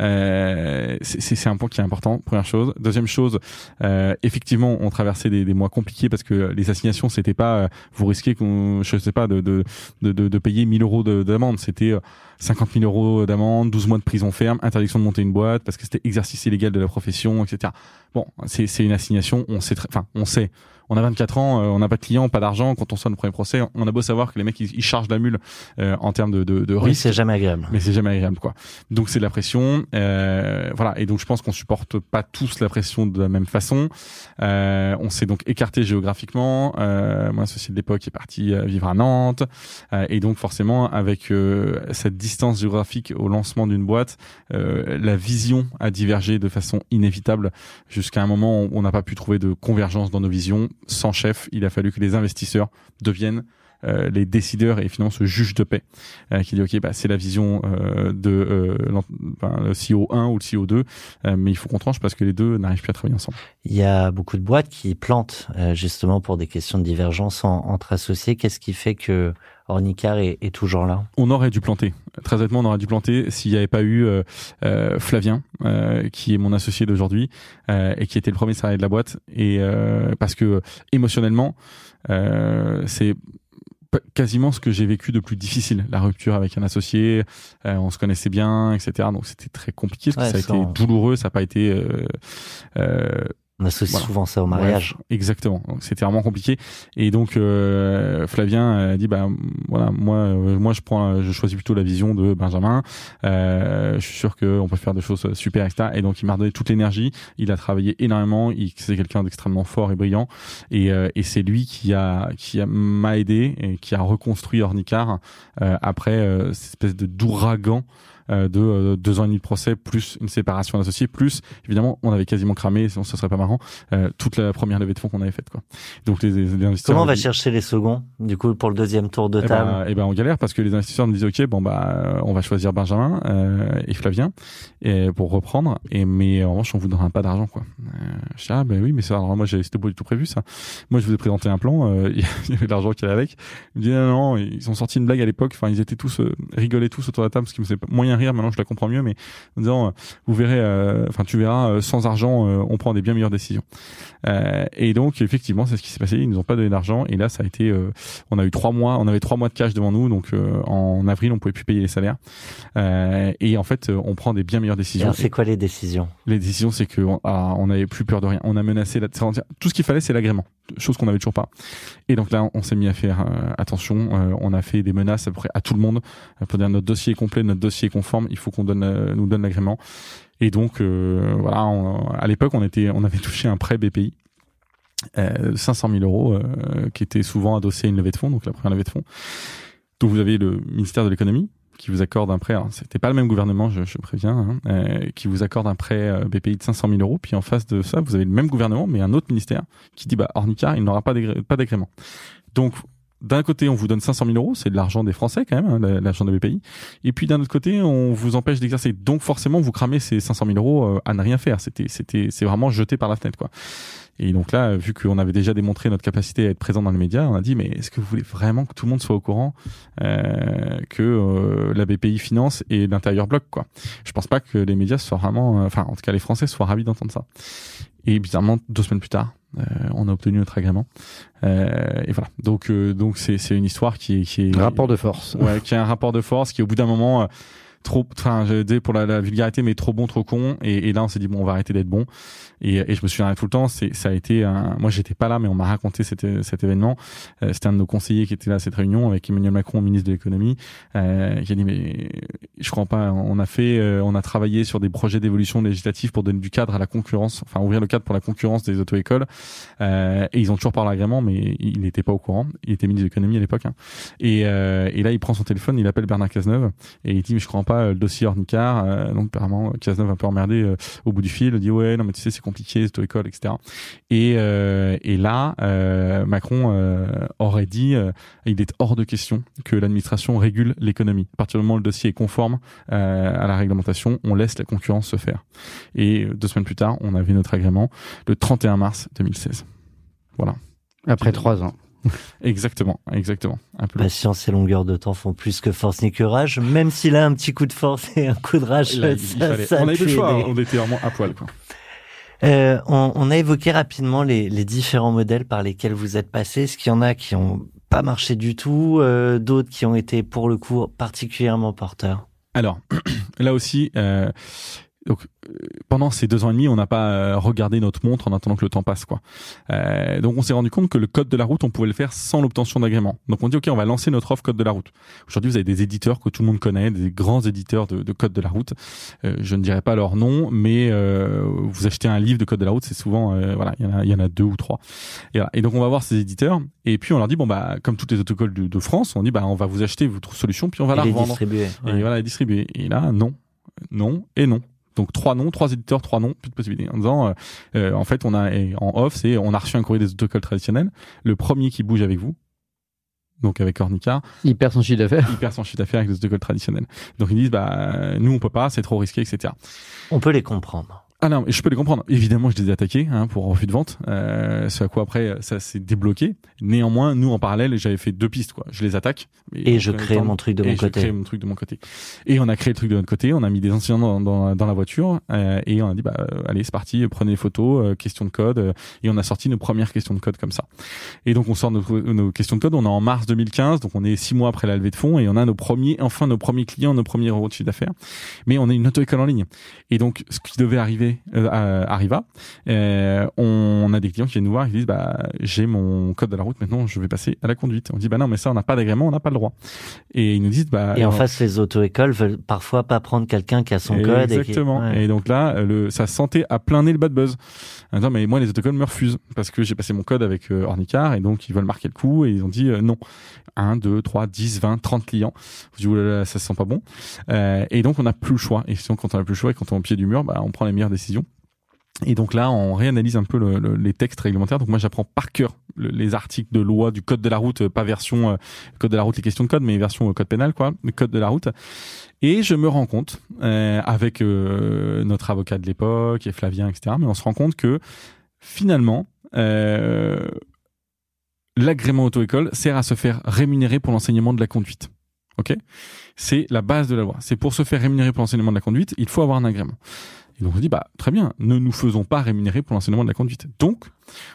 euh, c'est un point qui est important, première chose. Deuxième chose, euh, effectivement, on traversait des, des, mois compliqués parce que les assignations, c'était pas, euh, vous risquez qu'on, je sais pas, de, de, de, de payer 1000 euros d'amende. C'était 50 000 euros d'amende, 12 mois de prison ferme, interdiction de monter une boîte parce que c'était exercice illégal de la profession, etc. Bon, c'est une assignation, on sait, enfin, on sait on a 24 ans, euh, on n'a pas de clients, pas d'argent. Quand on sort le premier procès, on a beau savoir que les mecs ils, chargent la mule euh, en termes de, de, de risque. Oui, c'est jamais agréable. Mais c'est jamais agréable quoi. Donc c'est de la pression, euh, voilà. Et donc je pense qu'on supporte pas tous la pression de la même façon. Euh, on s'est donc écarté géographiquement. Euh, moi, associé de l'époque est parti vivre à Nantes, et donc forcément avec cette distance géographique au lancement d'une boîte, la vision a divergé de façon inévitable jusqu'à un moment où on n'a pas pu trouver de convergence dans nos visions sans chef, il a fallu que les investisseurs deviennent euh, les décideurs et finalement ce juge de paix euh, qui dit ok bah c'est la vision euh, de euh, le CEO 1 ou le CEO 2 euh, mais il faut qu'on tranche parce que les deux n'arrivent plus à travailler ensemble. Il y a beaucoup de boîtes qui plantent justement pour des questions de divergence entre associés. Qu'est-ce qui fait que Ornicar est, est, toujours là On aurait dû planter. Très honnêtement, on aurait dû planter s'il n'y avait pas eu euh, Flavien, euh, qui est mon associé d'aujourd'hui et qui était le premier salarié de la boîte. Et parce que émotionnellement, c'est quasiment ce que j'ai vécu de plus difficile, la rupture avec un associé, euh, on se connaissait bien, etc. Donc c'était très compliqué, parce que ça a été douloureux, ça n'a pas été euh, euh, on associe souvent ça au mariage. exactement. Donc c'était vraiment compliqué. Et donc euh, Flavien a dit bah voilà moi euh, moi je prends je choisis plutôt la vision de Benjamin. Euh, je suis sûr qu'on peut faire des choses super etc. Et donc il m'a redonné toute l'énergie. Il a travaillé énormément. Il c'est quelqu'un d'extrêmement fort et brillant. Et, euh, et c'est lui qui a qui a m'a aidé et qui a reconstruit Ornicar euh, après euh, cette espèce de d'ouragan euh, de euh, deux ans et demi de procès, plus une séparation d'associés, plus évidemment on avait quasiment cramé, sinon ce serait pas marrant, euh, toute la première levée de fonds qu'on avait faite. Quoi. Donc les, les investisseurs. Comment on va chercher les seconds du coup pour le deuxième tour de eh ben, table? Eh ben, on galère parce que les investisseurs nous disent ok bon bah on va choisir Benjamin et Flavien et pour reprendre et mais en revanche on vous donnera pas d'argent quoi. je dis ah ben oui mais ça alors moi c'était pas du tout prévu ça. Moi je vous ai présenté un plan, il y avait de l'argent qui allait avec. Il me dit non, non ils ont sorti une blague à l'époque, enfin ils étaient tous rigolaient tous autour de la table parce qu'ils me moyen rire, maintenant je la comprends mieux, mais en disant, euh, vous verrez, euh, enfin tu verras, euh, sans argent, on prend des bien meilleures décisions. et donc effectivement, c'est ce qui s'est passé. Ils nous ont pas donné d'argent, et là ça a été, on a eu trois mois, on avait trois mois de cash devant nous, donc en avril on pouvait plus payer les salaires. et en fait, on prend des bien meilleures décisions. C'est quoi les décisions? Les décisions, c'est que ah, on avait plus peur de rien. On a menacé la, tout ce qu'il fallait, c'est l'agrément chose qu'on avait toujours pas. Et donc là, on s'est mis à faire euh, attention. Euh, on a fait des menaces à peu près à tout le monde pour dire notre dossier est complet, notre dossier est conforme. Il faut qu'on donne, euh, nous donne l'agrément. Et donc voilà, à l'époque, on était, on avait touché un prêt BPI. 500 000 euros qui était souvent adossé à une levée de fonds, donc la première levée de fonds. Donc vous avez le ministère de l'économie qui vous accorde un prêt. C'était pas le même gouvernement, je, je préviens, hein, euh, qui vous accorde un prêt euh, BPI de 500 000 euros. Puis en face de ça, vous avez le même gouvernement, mais un autre ministère qui dit bah Ornica, il n'aura pas d'agrément. Donc d'un côté, on vous donne 500 000 euros, c'est de l'argent des Français quand même, hein, l'argent de BPI. Et puis d'un autre côté, on vous empêche d'exercer. Donc forcément, vous cramez ces 500 000 euros euh, à ne rien faire. C'était, c'était, c'est vraiment jeté par la fenêtre, quoi. Et donc là, vu qu'on avait déjà démontré notre capacité à être présent dans les médias, on a dit mais est-ce que vous voulez vraiment que tout le monde soit au courant euh, que euh, la BPI Finance et l'intérieur bloc quoi? Je pense pas que les médias soient vraiment, enfin en tout cas les Français soient ravis d'entendre ça. Et bizarrement, deux semaines plus tard, on a obtenu notre agrément. et voilà. Donc donc c'est c'est une histoire qui est qui est rapport de force. Ouais, qui est un rapport de force qui au bout d'un moment trop, enfin, je dis pour la, vulgarité, mais trop bon, trop con. Et, et là, on s'est dit bon, on va arrêter d'être bon. Et, et, je me souviens tout le temps. C'est, ça a été, un, moi, j'étais pas là, mais on m'a raconté cet, cet événement. Euh, c'était un de nos conseillers qui était là à cette réunion avec Emmanuel Macron, ministre de l'économie, euh, qui a dit mais je crois pas. On a fait, euh, on a travaillé sur des projets d'évolution législative pour donner du cadre à la concurrence, enfin ouvrir le cadre pour la concurrence des auto-écoles. Euh, et ils ont toujours pas l'agrément, mais il n'était pas au courant. Il était ministre de l'économie à l'époque. Hein. Et, et là, il prend son téléphone, il appelle Bernard Cazeneuve et il dit mais je crois pas le dossier Ornicard. Euh, donc apparemment Cazeneuve un peu emmerdé euh, au bout du fil, il dit ouais non mais tu sais c'est compliqué, c'est école etc. Et euh, et là Macron aurait dit il est hors de question que l'administration régule l'économie. À partir du moment où le dossier est conforme à la réglementation, on laisse la concurrence se faire. Et deux semaines plus tard, on avait notre agrément le 31 mars 2016. Voilà. Après trois ans. exactement, exactement. Un peu Patience et longueur de temps font plus que force ni courage, même s'il a un petit coup de force et un coup de rage. ça, on avait le choix, on était vraiment à poil. Quoi. Euh, on, on, a évoqué rapidement les, les, différents modèles par lesquels vous êtes passé. Est-ce qu'il y en a qui ont pas marché du tout, euh, d'autres qui ont été pour le coup particulièrement porteurs? Alors là aussi, euh, donc euh, pendant ces deux ans et demi, on n'a pas euh, regardé notre montre en attendant que le temps passe, quoi. Euh, donc on s'est rendu compte que le code de la route, on pouvait le faire sans l'obtention d'agrément. Donc on dit ok, on va lancer notre offre code de la route. Aujourd'hui, vous avez des éditeurs que tout le monde connaît, des grands éditeurs de, de code de la route. Euh, je ne dirais pas leur nom, mais euh, vous achetez un livre de code de la route, c'est souvent voilà, il y en a, il y en a deux ou trois. Et, voilà. et, donc on va voir ces éditeurs et puis on leur dit bon bah comme toutes les autocols de, de France, on dit bah on va vous acheter votre solution puis on va la revendre. Distribuer, Et voilà, la distribuer. Et là non, non et non. Donc trois noms, trois éditeurs, trois noms, plus de possibilités. En disant, euh, euh, en fait, on a en off, c'est on a reçu un courrier des autocols traditionnels. Le premier qui bouge avec vous, donc avec Ornica, il perd son chiffre d'affaires. Il perd son chiffre d'affaires avec les autocols traditionnels. Donc ils disent, bah nous on peut pas, c'est trop risqué, etc. On peut les comprendre. Ah non, je peux les comprendre. Évidemment, je les ai attaqués hein, pour refus de vente. Euh, ce à quoi après ça s'est débloqué. Néanmoins, nous en parallèle, j'avais fait deux pistes. Quoi. Je les attaque. Et, je crée mon truc de mon côté. Je crée mon truc de mon côté. Et on a créé le truc de notre côté. On a mis des enseignants dans, dans, la voiture euh, et on a dit bah euh, allez c'est parti, prenez les photos, euh, questions de code. Euh, et on a sorti nos premières questions de code comme ça. Et donc on sort nos, nos, questions de code. On est en mars 2015, donc on est six mois après la levée de fonds et on a nos premiers, enfin nos premiers clients, nos premiers euros de chiffre d'affaires. Mais on est une auto-école en ligne. Et donc ce qui devait arriver arriva. Euh, on a des clients qui viennent nous voir et qui disent bah j'ai mon code de la route maintenant, je vais passer à la conduite. On dit bah non mais ça on n'a pas d'agrément, on n'a pas le droit. Et ils nous disent bah et en face les auto-écoles veulent parfois pas prendre quelqu'un qui a son code. Exactement. Et, donc là le ça sentait à plein nez le bad buzz. Non mais moi les autocols me refusent parce que j'ai passé mon code avec euh, Ornicar et donc ils veulent marquer le coup et ils ont dit euh, non. 1, 2, 3, 10, 20, 30 clients. Je dis, oulala, ça se sent pas bon. Euh, et donc, on n'a plus le choix. Et sinon, quand on a plus le choix et quand on est au pied du mur, bah, on prend les meilleures décisions. Et donc là, on réanalyse un peu le, les textes réglementaires. Donc moi, j'apprends par cœur les articles de loi du code de la route, pas version euh, code de la route, les questions de code, mais version euh, code pénal, quoi, code de la route. Et je me rends compte, euh, avec euh, notre avocat de l'époque et Flavien, etc., mais on se rend compte que finalement, l'agrément auto-école sert à se faire rémunérer pour l'enseignement de la conduite. Ok? C'est la base de la loi. C'est pour se faire rémunérer pour l'enseignement de la conduite, il faut avoir un agrément. Et donc on dit bah très bien, ne nous faisons pas rémunérer pour l'enseignement de la conduite. Donc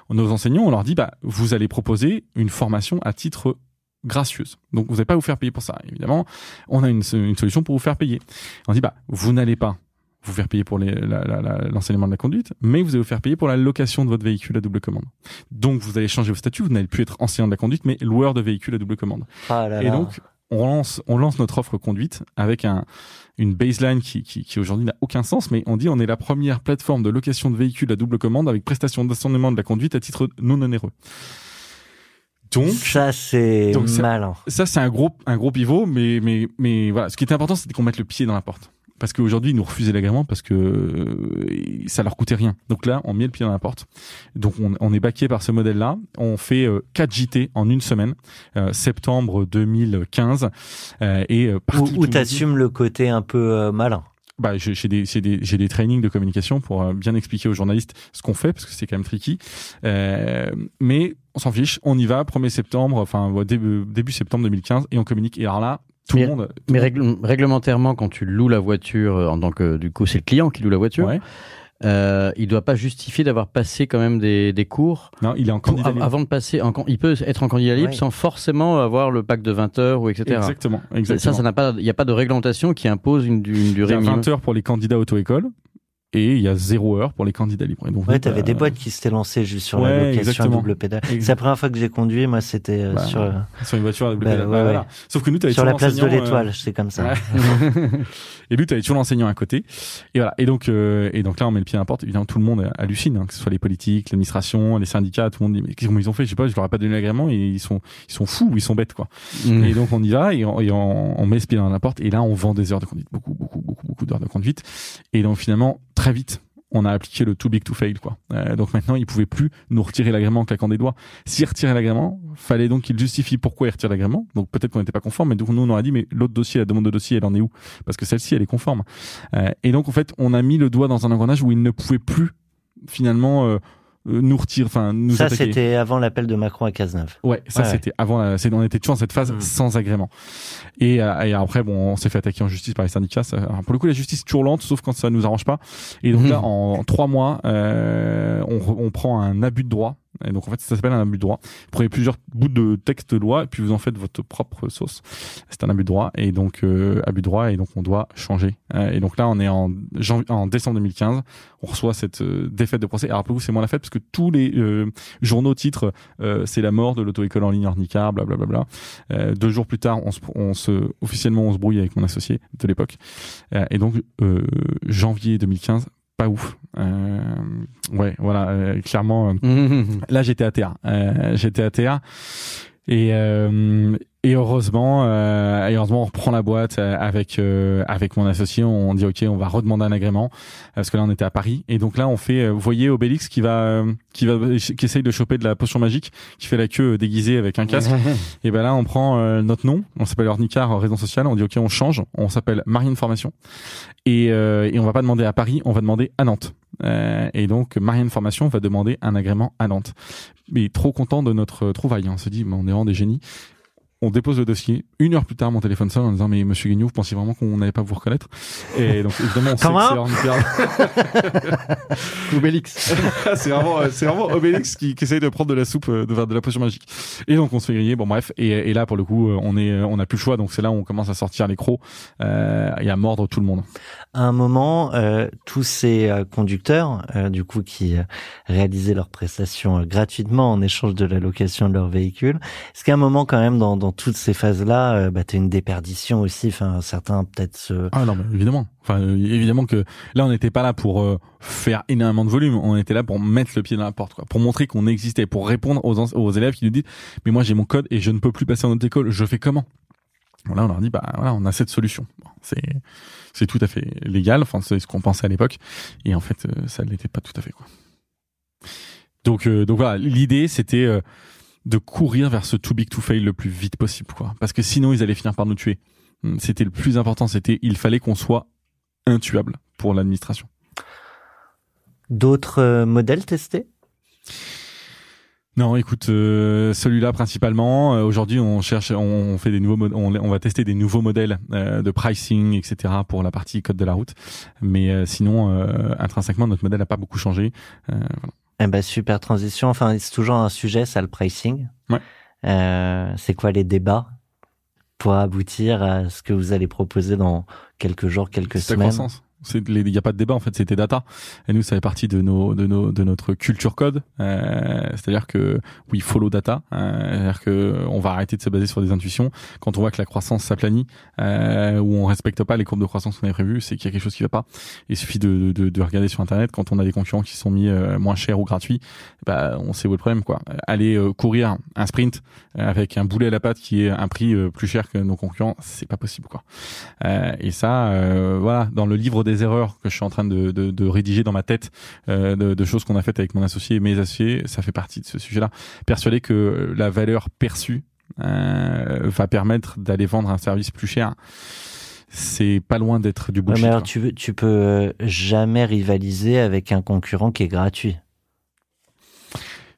nos enseignants, on leur dit bah vous allez proposer une formation à titre gracieuse. Donc vous n'allez pas vous faire payer pour ça. Évidemment, on a une, une solution pour vous faire payer. On dit bah vous n'allez pas vous faire payer pour l'enseignement de la conduite, mais vous allez vous faire payer pour la location de votre véhicule à double commande. Donc vous allez changer vos statuts, vous n'allez plus être enseignant de la conduite, mais loueur de véhicule à double commande. Ah là et donc on lance, on lance notre offre conduite avec un, une baseline qui, qui, qui aujourd'hui n'a aucun sens, mais on dit on est la première plateforme de location de véhicules à double commande avec prestation d'enseignement de la conduite à titre non onéreux. Donc ça c'est malin. Ça c'est un gros un gros pivot, mais mais mais voilà. Ce qui était important, c'était qu'on mette le pied dans la porte parce qu'aujourd'hui ils nous refusaient l'agrément parce que euh, ça leur coûtait rien. Donc là, on met le pied dans la porte. Donc on, on est baqué par ce modèle-là. On fait euh, 4 JT en une semaine, euh, septembre 2015, euh, et euh, où, où t'assumes le côté un peu malin? Bah, j'ai des, des, des trainings de communication pour bien expliquer aux journalistes ce qu'on fait, parce que c'est quand même tricky. Euh, mais on s'en fiche, on y va, 1er septembre, enfin début, début septembre 2015, et on communique. Et alors là, Tout Mais- le monde. Mais règle- réglementairement, quand tu loues la voiture, euh, en tant que du coup c'est le client qui loue la voiture, Ouais. euh, il doit pas justifier d'avoir passé quand même des, des cours Non, il est en candidat libre. avant de passer. En, il peut être en candidat libre Ouais. sans forcément avoir le pack de 20 heures ou etc. Exactement. Ça, exactement. ça n'a pas. Il n'y a pas de réglementation qui impose une, une Il y durée a minimum. 20 heures pour les candidats auto-école et il y a 0 heure pour les candidats libres. Et donc, Ouais, t'avais bah, des boîtes qui s'étaient lancées juste sur Ouais, la location à exactement. double pédale. C'est la première fois que j'ai conduit, moi, c'était euh, Bah, sur, euh, Sur une voiture à double Bah, pédale. ouais, Bah, voilà. ouais. Sauf que nous, t'avais sur la toujours place de l'enseignant, euh, l'étoile, c'est comme ça. Ouais. et lui, t'avais toujours l'enseignant à côté. Et voilà. Et donc, euh, et donc là, on met le pied à la porte. Évidemment, tout le monde hallucine, hein, que ce soit les politiques, l'administration, les syndicats, tout le monde dit, mais comment ils ont fait? Je sais pas, je leur ai pas donné l'agrément et ils sont, ils sont fous ou ils sont bêtes, quoi. Mm. Et donc, on y va et, on, et on, on met ce pied dans la porte. Et là, on vend des heures de conduite. Beaucoup, beaucoup, beaucoup, beaucoup d'heures de conduite. Et donc, finalement, très vite, on a appliqué le too big to fail, quoi. Euh, donc maintenant, ils pouvaient plus nous retirer l'agrément en claquant des doigts. S'ils retiraient l'agrément, fallait donc qu'ils justifient pourquoi ils retirent l'agrément. Donc peut-être qu'on n'était pas conforme, mais nous, on aurait dit, mais l'autre dossier, la demande de dossier, elle en est où? Parce que celle-ci, elle est conforme. Euh, et donc, en fait, on a mis le doigt dans un engrenage où ils ne pouvaient plus, finalement, euh, nous retirer, enfin, nous ça, attaquer. c'était avant l'appel de Macron à Cazeneuve. Ouais, ça Ouais, c'était avant. la- c'est- on était toujours dans cette phase Mm. sans agrément. Et, euh, et après, bon, on s'est fait attaquer en justice par les syndicats. Ça- alors, pour le coup, la justice est toujours lente, sauf quand ça nous arrange pas. Et donc là, en trois mois, euh, on, on prend un abus de droit. Et donc en fait, ça s'appelle un abus de droit. Vous prenez plusieurs bouts de texte de loi et puis vous en faites votre propre sauce. C'est un abus de droit et donc euh, abus de droit et donc on doit changer. Euh, et donc là, on est en, en décembre 2015. On reçoit cette euh, défaite de procès. Alors pour vous, c'est moins la fête parce que tous les euh, journaux titrent euh, c'est la mort de l'auto-école en ligne Ornicar, blablabla. Euh, deux jours plus tard, on se, on se officiellement on se brouille avec mon associé de l'époque. Et donc janvier 2015, pas ouf. Euh, ouais, voilà, euh, clairement. euh, là j'étais à terre j'étais à terre et euh, et heureusement euh, et heureusement on reprend la boîte euh, avec euh, avec mon associé on dit ok on va redemander un agrément parce que là on était à Paris et donc là on fait euh, vous voyez Obélix qui va euh, qui va qui essaye de choper de la potion magique qui fait la queue euh, déguisée avec un casque et ben là on prend euh, notre nom on s'appelle Ornicar euh, raison sociale on dit ok on change on s'appelle Marine Formation et euh, et on va pas demander à Paris on va demander à Nantes euh, et donc Marianne Formation va demander un agrément à Nantes. Mais trop content de notre trouvaille. hein. On se dit, mais on est vraiment des génies. On dépose le dossier. Une heure plus tard, mon téléphone sonne en disant, mais Monsieur Guignot, vous pensiez vraiment qu'on n'allait pas vous reconnaître? Et donc évidemment, on sait Comment c'est. Obélix. c'est vraiment, euh, c'est vraiment Obélix qui, qui essaye de prendre de la soupe, euh, de faire de la potion magique. Et donc on se fait griller. Bon bref. Et, et là, pour le coup, euh, on est, on n'a plus le choix. Donc c'est là où on commence à sortir les crocs euh, et à mordre tout le monde. À un moment, euh, tous ces conducteurs, euh, du coup, qui réalisaient leurs prestations gratuitement en échange de la location de leur véhicule, est-ce qu'à un moment, quand même, dans, dans toutes ces phases-là, euh, bah, t'as une déperdition aussi Enfin, certains peut-être. Ah non, évidemment. Enfin, euh, évidemment que là, on n'était pas là pour euh, faire énormément de volume. On était là pour mettre le pied dans la porte, quoi, pour montrer qu'on existait, pour répondre aux, aux élèves qui nous disent "Mais moi, j'ai mon code et je ne peux plus passer en autre école. Je fais comment? Là, on leur dit "Bah voilà, on a cette solution. C'est c'est tout à fait légal. Enfin, c'est ce qu'on pensait à l'époque. Et en fait, euh, ça ne l'était pas tout à fait, quoi. Donc, euh, donc voilà, l'idée, c'était euh, de courir vers ce too big to fail le plus vite possible, quoi. Parce que sinon, ils allaient finir par nous tuer. Hum, C'était le plus important. C'était, il fallait qu'on soit intuable pour l'administration. D'autres euh, modèles testés? Non, écoute, euh, celui-là principalement. Euh, Aujourd'hui, on cherche, on fait des nouveaux, on, on va tester des nouveaux modèles euh, de pricing, etc. pour la partie code de la route. Mais euh, sinon, euh, intrinsèquement, notre modèle n'a pas beaucoup changé. Euh, voilà. Eh ben, super transition. Enfin, c'est toujours un sujet, ça, le pricing. Ouais. Euh, c'est quoi les débats pour aboutir à ce que vous allez proposer dans quelques jours, quelques la semaines? croissance. Il n'y a pas de débat en fait, c'était data. Et nous, ça fait partie de nos, de nos, de notre culture code. Euh, c'est-à-dire que oui, follow data. Euh, c'est-à-dire que on va arrêter de se baser sur des intuitions. Quand on voit que la croissance s'aplanit, euh, ou on respecte pas les courbes de croissance qu'on avait prévues, c'est qu'il y a quelque chose qui va pas. Il suffit de, de, de regarder sur internet quand on a des concurrents qui sont mis euh, moins chers ou gratuits, bah on sait où est le problème quoi. Aller euh, courir un sprint euh, avec un boulet à la patte qui est un prix plus cher que nos concurrents, c'est pas possible quoi. Et ça, voilà, dans le livre des erreurs que je suis en train de, de, de rédiger dans ma tête, euh, de, de choses qu'on a faites avec mon associé et mes associés, ça fait partie de ce sujet-là. Persuadé que la valeur perçue euh, va permettre d'aller vendre un service plus cher. C'est pas loin d'être du Ouais, bullshit. mais alors tu peux euh, jamais rivaliser avec un concurrent qui est gratuit.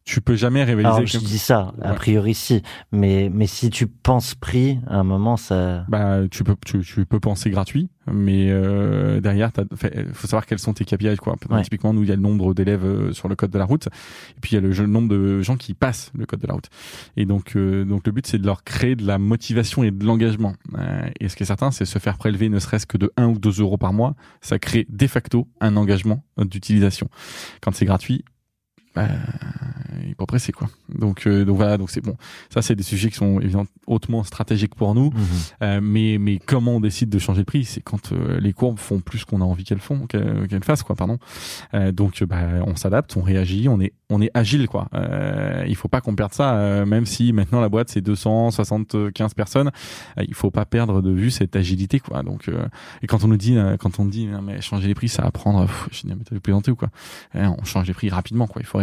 Tu peux jamais rivaliser. Alors, je dis ça, a Ouais. priori si. Mais, mais si tu penses prix, à un moment, ça. Bah, tu peux, tu, tu peux penser gratuit, mais euh, derrière, il faut savoir quels sont tes KPI. Quoi. Ouais. Typiquement, nous, il y a le nombre d'élèves euh, sur le code de la route, et puis il y a le, le nombre de gens qui passent le code de la route. Et donc, euh, donc le but, c'est de leur créer de la motivation et de l'engagement. Euh, et ce qui est certain, c'est se faire prélever ne serait-ce que de 1 ou 2 euros par mois, ça crée de facto un engagement euh, d'utilisation. Quand c'est gratuit, bah, il est pas pressé quoi. Donc euh, donc voilà donc c'est bon. Ça c'est des sujets qui sont évidemment hautement stratégiques pour nous. Mhm. Euh, mais mais comment on décide de changer de prix C'est quand euh, les courbes font plus qu'on a envie qu'elles font qu'elles qu'elles fassent quoi pardon. Euh, donc bah, on s'adapte, on réagit, on est on est agile quoi. Euh, il faut pas qu'on perde ça euh, même si maintenant la boîte c'est 275 personnes, il faut pas perdre de vue cette agilité quoi. Donc euh, et quand on nous dit quand on dit non, mais changer les prix ça va prendre pff, je dis mais t'avais plaisanté ou quoi? Euh, On change les prix rapidement quoi, il faut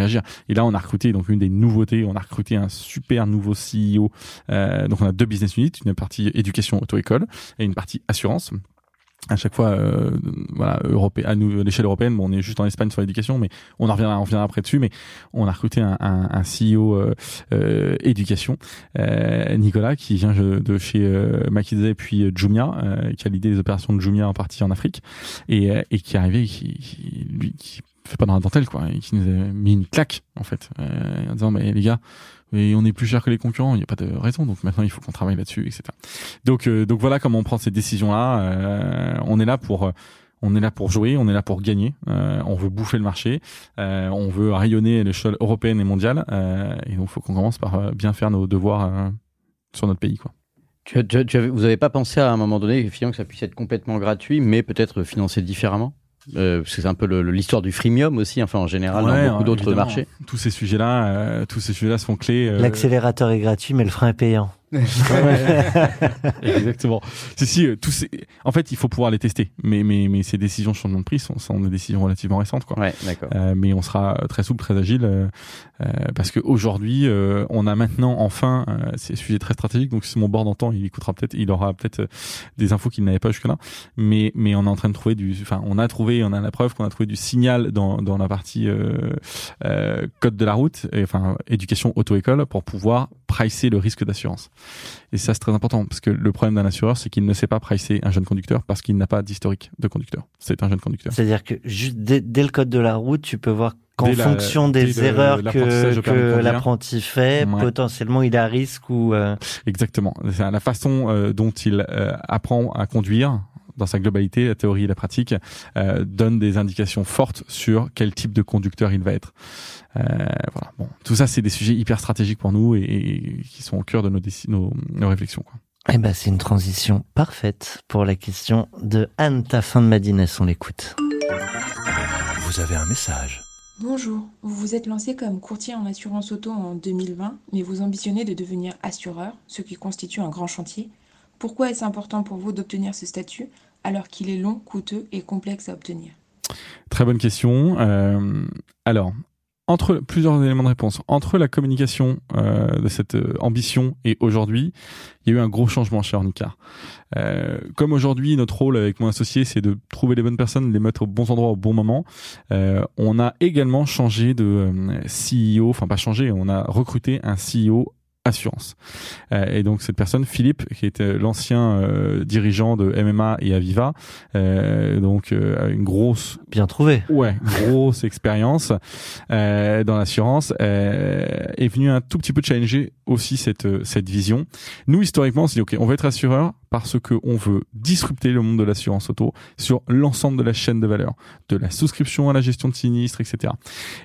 Et là on a recruté donc une des nouveautés, on a recruté un super nouveau CEO euh, donc on a deux business units, une partie éducation auto-école et une partie assurance. À chaque fois, euh, voilà, européen, à l'échelle européenne, bon, on est juste en Espagne sur l'éducation, mais on en reviendra, on reviendra après dessus. Mais on a recruté un, CEO euh, éducation, Nicolas, qui vient de chez McKinsey puis Jumia, qui a l'idée des opérations de Jumia en partie en Afrique, et, qui est arrivé, qui, qui, qui fait pas dans la dentelle, quoi, et qui nous a mis une claque, en fait, euh, en disant, mais les gars, et on est plus cher que les concurrents, il n'y a pas de raison. Donc maintenant, il faut qu'on travaille là-dessus, etc. Donc, euh, donc voilà comment on prend ces décisions-là. Euh, on est là pour, euh, on est là pour jouer, on est là pour gagner. Euh, on veut bouffer le marché, euh, on veut rayonner l'échelle européenne et mondiale. Et donc, il faut qu'on commence par bien faire nos devoirs sur notre pays, quoi. Tu, tu tu vous n'avez pas pensé à un moment donné que ça puisse être complètement gratuit, mais peut-être financé différemment? Euh, Parce que c'est un peu l'histoire du freemium aussi, enfin en général Ouais, dans beaucoup d'autres marchés. Tous ces sujets-là, euh, tous ces sujets-là sont clés. euh, L'accélérateur est gratuit, mais le frein est payant. Exactement. Si, si, euh, tous ces... En fait, il faut pouvoir les tester. Mais, mais, mais ces décisions de changement de prix sont, sont des décisions relativement récentes, quoi. Ouais, d'accord. Euh, mais on sera très souple, très agile, euh, euh, parce qu'aujourd'hui, euh, on a maintenant enfin, euh, c'est un sujet très stratégique, donc si mon bord d'entend, il écoutera peut-être, il aura peut-être des infos qu'il n'avait pas jusque-là, mais mais on est en train de trouver du, enfin, on a trouvé, on a la preuve qu'on a trouvé du signal dans dans la partie euh, euh, code de la route, et, enfin éducation auto-école, pour pouvoir pricer le risque d'assurance. Et ça c'est très important, parce que le problème d'un assureur, c'est qu'il ne sait pas pricer un jeune conducteur parce qu'il n'a pas d'historique de conducteur. C'est un jeune conducteur. C'est-à-dire que juste dès, dès le code de la route, tu peux voir qu'en fonction des le- erreurs que, l'apprenti fait, Ouais. potentiellement il à risque ou euh, Exactement. C'est la façon euh, dont il euh, apprend à conduire dans sa globalité, la théorie et la pratique, euh, donne des indications fortes sur quel type de conducteur il va être. Euh, voilà. Bon, tout ça, c'est des sujets hyper stratégiques pour nous et, et qui sont au cœur de nos, déci- nos, nos réflexions. Quoi. Eh ben, c'est une transition parfaite pour la question de Anne Taffin de Madines. On l'écoute. Vous avez un message. Bonjour, vous vous êtes lancé comme courtier en assurance auto en 2020, mais vous ambitionnez de devenir assureur, ce qui constitue un grand chantier. Pourquoi est-ce important pour vous d'obtenir ce statut alors qu'il est long, coûteux et complexe à obtenir? Très bonne question. Euh, alors, entre plusieurs éléments de réponse, entre la communication euh, de cette euh, ambition et aujourd'hui, il y a eu un gros changement chez Ornicar. Euh, comme aujourd'hui, notre rôle avec mon associé, c'est de trouver les bonnes personnes, les mettre aux bons endroits au bon moment. on a également changé de CEO, enfin pas changé, on a recruté un CEO assurance. Euh, et donc cette personne, Philippe, qui était l'ancien euh, dirigeant de MMA et Aviva, euh, donc euh, une grosse Bien trouvé. Ouais, grosse expérience euh, dans l'assurance euh, est venu un tout petit peu challenger aussi cette cette vision. Nous historiquement, on s'est dit ok, on va être assureur parce que on veut disrupter le monde de l'assurance auto sur l'ensemble de la chaîne de valeur, de la souscription à la gestion de sinistres, etc.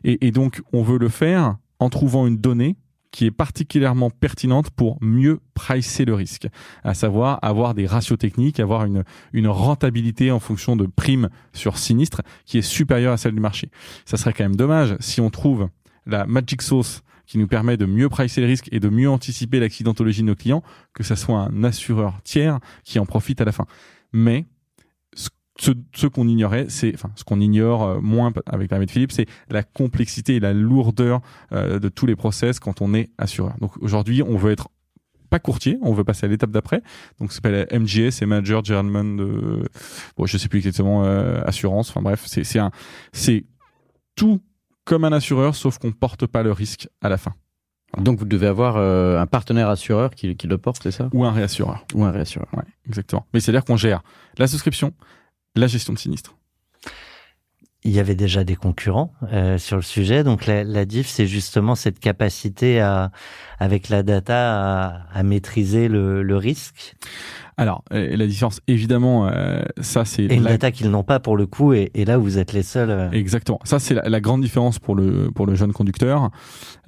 Et, et donc on veut le faire en trouvant une donnée qui est particulièrement pertinente pour mieux pricer le risque, à savoir avoir des ratios techniques, avoir une, une rentabilité en fonction de primes sur sinistre qui est supérieure à celle du marché. Ça serait quand même dommage si on trouve la magic sauce qui nous permet de mieux pricer le risque et de mieux anticiper l'accidentologie de nos clients, que ça soit un assureur tiers qui en profite à la fin. Mais ce, ce, qu'on ignorait, c'est, enfin, ce qu'on ignore euh, moins avec la de Philippe, c'est la complexité et la lourdeur euh, de tous les process quand on est assureur. Donc aujourd'hui, on veut être pas courtier, on veut passer à l'étape d'après. Donc ça s'appelle MGS, c'est Manager Generalman de, bon, je sais plus exactement, euh, assurance. Enfin bref, c'est c'est un, c'est tout comme un assureur, sauf qu'on porte pas le risque à la fin. Donc vous devez avoir euh, un partenaire assureur qui, qui le porte, c'est ça? Ou un réassureur. Ou un réassureur. Ouais, exactement. Mais c'est-à-dire qu'on gère la souscription, la gestion de sinistre. il y avait déjà des concurrents euh, sur le sujet. Donc la, la diff, c'est justement cette capacité avec la data, à, maîtriser le risque. Alors, la différence, évidemment, euh, ça c'est Et une la- data qu'ils n'ont pas pour le coup. Et, et là, vous êtes les seuls. euh, Exactement. Ça, c'est la, la grande différence pour le, pour le jeune conducteur.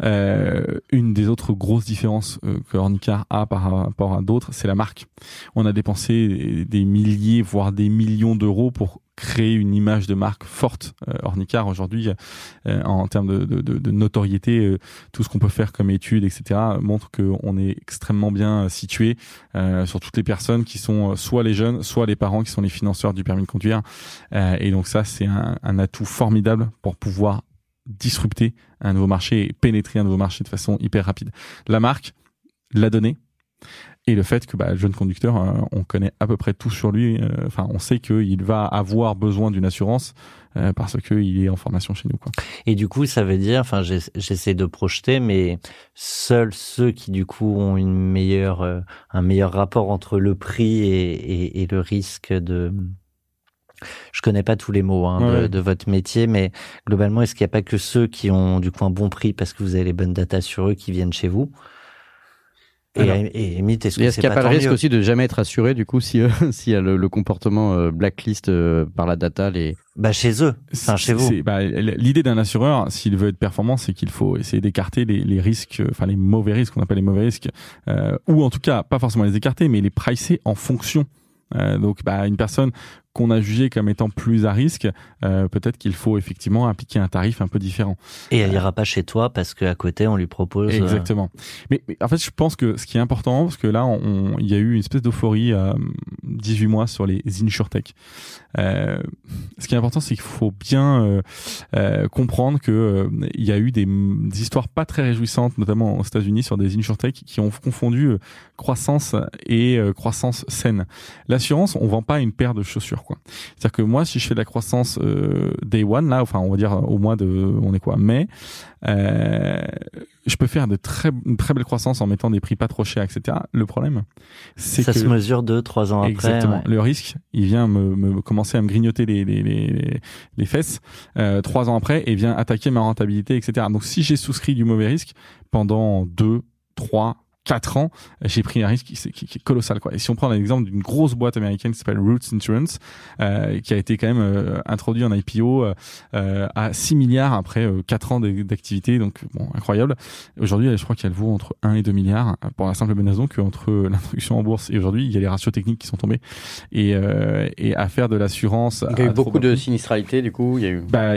Euh, une des autres grosses différences euh, que Ornicar a par rapport à d'autres, c'est la marque. On a dépensé des milliers, voire des millions d'euros pour créer une image de marque forte. Euh, Ornicar, aujourd'hui, euh, en termes de, notoriété, euh, tout ce qu'on peut faire comme études, etc., montre qu'on est extrêmement bien situé sur toutes les personnes qui sont soit les jeunes, soit les parents qui sont les financeurs du permis de conduire. Et donc ça, c'est un, un atout formidable pour pouvoir disrupter un nouveau marché et pénétrer un nouveau marché de façon hyper rapide. La marque, la donnée et le fait que bah, le jeune conducteur, euh, on connaît à peu près tout sur lui. euh, Enfin, on sait qu'il va avoir besoin d'une assurance euh, parce qu'il est en formation chez nous. Quoi. Et du coup, ça veut dire, enfin, j'ess- j'essaie de projeter, mais seuls ceux qui du coup ont une meilleure, euh, un meilleur rapport entre le prix et, et, et le risque de. Je connais pas tous les mots hein, Ouais, de, de votre métier, mais globalement, est-ce qu'il n'y a pas que ceux qui ont du coup un bon prix parce que vous avez les bonnes datas sur eux qui viennent chez vous? Et, Alors, et, limite, est-ce qu'il n'y a pas, le risque aussi de jamais être assuré du coup si euh, s'il y a le, le comportement euh, blacklist euh, par la data les Bah chez eux, enfin chez vous. Bah, L'idée d'un assureur, s'il veut être performant, c'est qu'il faut essayer d'écarter les, les risques, enfin les mauvais risques, qu'on appelle les mauvais risques, euh, ou en tout cas pas forcément les écarter, mais les pricer en fonction. Euh, donc, bah, une personne qu'on a jugée comme étant plus à risque, euh, peut-être qu'il faut effectivement appliquer un tarif un peu différent. Et elle ira pas chez toi parce qu'à côté on lui propose. euh, Exactement. Mais, mais en fait, je pense que ce qui est important, parce que là, il y a eu une espèce d'euphorie à 18 mois sur les insurtech. Euh, ce qui est important, c'est qu'il faut bien euh, euh, comprendre que euh, il y a eu des, des histoires pas très réjouissantes, notamment aux États-Unis, sur des insurtech qui ont confondu euh, croissance et euh, croissance saine. L'assurance, on vend pas une paire de chaussures, quoi. C'est-à-dire que moi, si je fais de la croissance euh, day one, là, enfin, on va dire au mois de, on est quoi, mai, euh, je peux faire de très, une très belle croissance en mettant des prix pas trop chers, etc. Le problème, c'est Ça que se mesure deux, trois ans après. Exactement. ouais. Le risque, il vient me, me commencer à me grignoter les, les, les, les fesses euh, trois ans après et vient attaquer ma rentabilité, etc. Donc si j'ai souscrit du mauvais risque pendant deux, trois, quatre ans, j'ai pris un risque qui, qui- qui est colossal. Quoi. Et si on prend l'exemple d'une grosse boîte américaine qui s'appelle Roots Insurance, euh, qui a été quand même euh, introduit en IPO euh, euh, à 6 milliards après euh, 4 ans de- d'activité, donc bon, incroyable. Aujourd'hui, je crois qu'elle vaut entre 1 et 2 milliards pour la simple bonne raison qu'entre l'introduction en bourse et aujourd'hui, il y a les ratios techniques qui sont tombés. Et, euh, et à faire de l'assurance... Il y a eu beaucoup de sinistralité du coup il y a eu bah,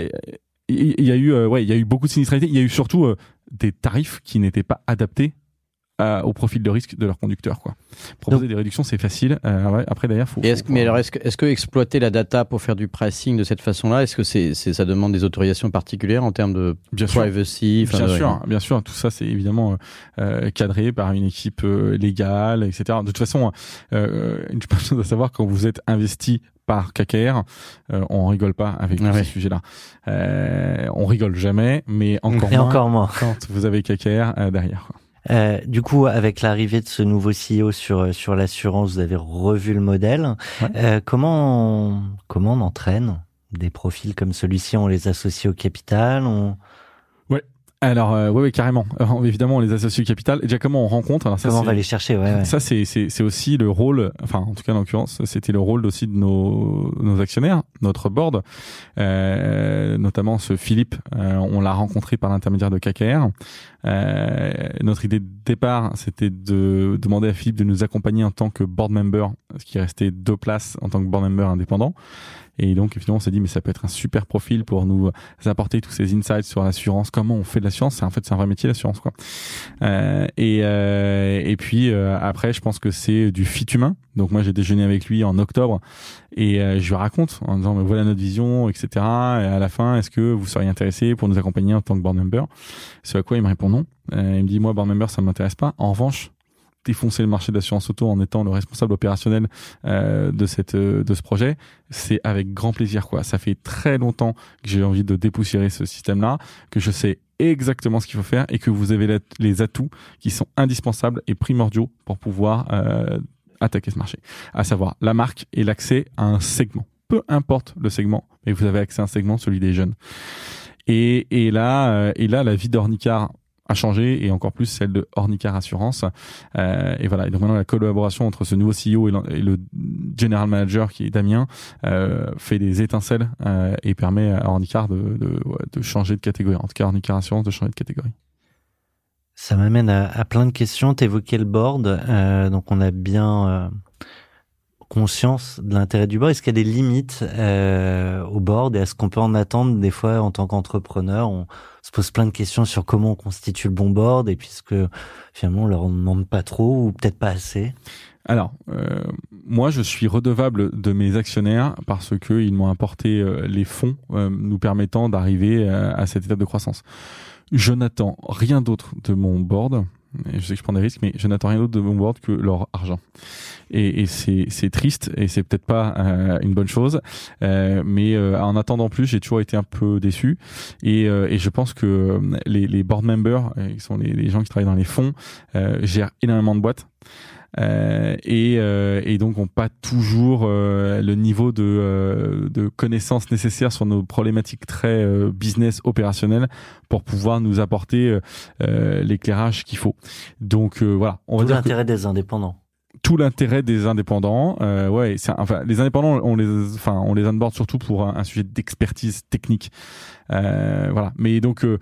il y a eu, euh, ouais, il y a eu beaucoup de sinistralité. Il y a eu surtout euh, des tarifs qui n'étaient pas adaptés à- au profil de risque de leurs conducteurs. Quoi. Proposer des réductions, c'est facile. Euh, ouais, après, d'ailleurs, faut. Et est-ce faut- mais alors, est-ce que, exploiter la data pour faire du pricing de cette façon-là, est-ce que c'est, c'est, ça demande des autorisations particulières en termes de bien privacy Bien de- sûr, bien sûr, tout ça c'est évidemment euh, cadré par une équipe euh, légale, etc. De toute façon, euh, une chose à savoir quand vous êtes investi par KKR, euh, on rigole pas avec Ah ouais. ces sujets-là. Euh, on rigole jamais, mais encore Et moins encore moins. quand vous avez KKR euh, derrière. quoi. Euh, du coup, avec l'arrivée de ce nouveau CEO sur euh, sur l'assurance, vous avez revu le modèle. Ouais. Euh, comment on, comment on entraîne des profils comme celui-ci? On les associe au capital on... Alors, euh, oui, oui, carrément. Alors, évidemment, on les associe au capital. Et déjà, comment on rencontre? Alors, ça, Comment on va les chercher? Ouais, ouais. Ça, c'est, c'est, c'est aussi le rôle, enfin, en tout cas, en l'occurrence, c'était le rôle aussi de nos, nos actionnaires, notre board, euh, notamment ce Philippe, euh, on l'a rencontré par l'intermédiaire de KKR. Euh, notre idée de départ, c'était de demander à Philippe de nous accompagner en tant que board member, ce qui restait deux places en tant que board member indépendant. Et donc, finalement, on s'est dit, mais ça peut être un super profil pour nous apporter tous ces insights sur l'assurance, comment on fait de l'assurance. En fait, c'est un vrai métier, l'assurance. Euh, et, euh, et puis euh, après, je pense que c'est du fit humain. Donc moi, j'ai déjeuné avec lui en octobre et euh, je lui raconte en disant mais voilà notre vision, etc. Et à la fin, est-ce que vous seriez intéressé pour nous accompagner en tant que board member? Ce à quoi il me répond non. Euh, il me dit moi board member ça m'intéresse pas. En revanche, défoncer le marché de l'assurance auto en étant le responsable opérationnel euh, de cette euh, de ce projet, c'est avec grand plaisir quoi. Ça fait très longtemps que j'ai envie de dépoussiérer ce système-là, que je sais exactement ce qu'il faut faire et que vous avez les atouts qui sont indispensables et primordiaux pour pouvoir euh, attaquer ce marché, à savoir la marque et l'accès à un segment. Peu importe le segment, mais vous avez accès à un segment, celui des jeunes. Et, et là, euh, et là, la vie d'Ornicar a changé et encore plus celle de Ornicar Assurance. Euh, et voilà. Et donc maintenant la collaboration entre ce nouveau CEO et le, general manager qui est Damien euh, fait des étincelles euh, et permet à Ornicar de, de, changer de catégorie. En tout cas, Ornicar Assurance de changer de catégorie. Ça m'amène à, à, plein de questions. T'évoquais le board, donc on a bien conscience de l'intérêt du board. Est-ce qu'il y a des limites euh, au board et est-ce qu'on peut en attendre des fois en tant qu'entrepreneur? On se pose plein de questions sur comment on constitue le bon board et puisque finalement on leur demande pas trop ou peut-être pas assez? Alors, euh, moi, je suis redevable de mes actionnaires parce qu'ils m'ont apporté euh, les fonds nous permettant d'arriver à cette étape de croissance. Je n'attends rien d'autre de mon board je sais que je prends des risques, mais je n'attends rien d'autre de mon board que leur argent. Et, et c'est triste et c'est peut-être pas euh, une bonne chose, euh, mais euh, en attendant plus, j'ai toujours été un peu déçu. Et, euh, et je pense que les, les board members, qui sont les, les, gens qui travaillent dans les fonds, gèrent énormément de boîtes. Euh, et, euh, et, donc on pas toujours euh, le niveau de, de connaissances nécessaires sur nos problématiques très business opérationnelles pour pouvoir nous apporter l'éclairage qu'il faut. Donc voilà, on va Tout l'intérêt des indépendants tout l'intérêt des indépendants. Euh, ouais, enfin les indépendants, on les, enfin on les onboard surtout pour un, un sujet d'expertise technique. Euh, voilà. Mais donc euh,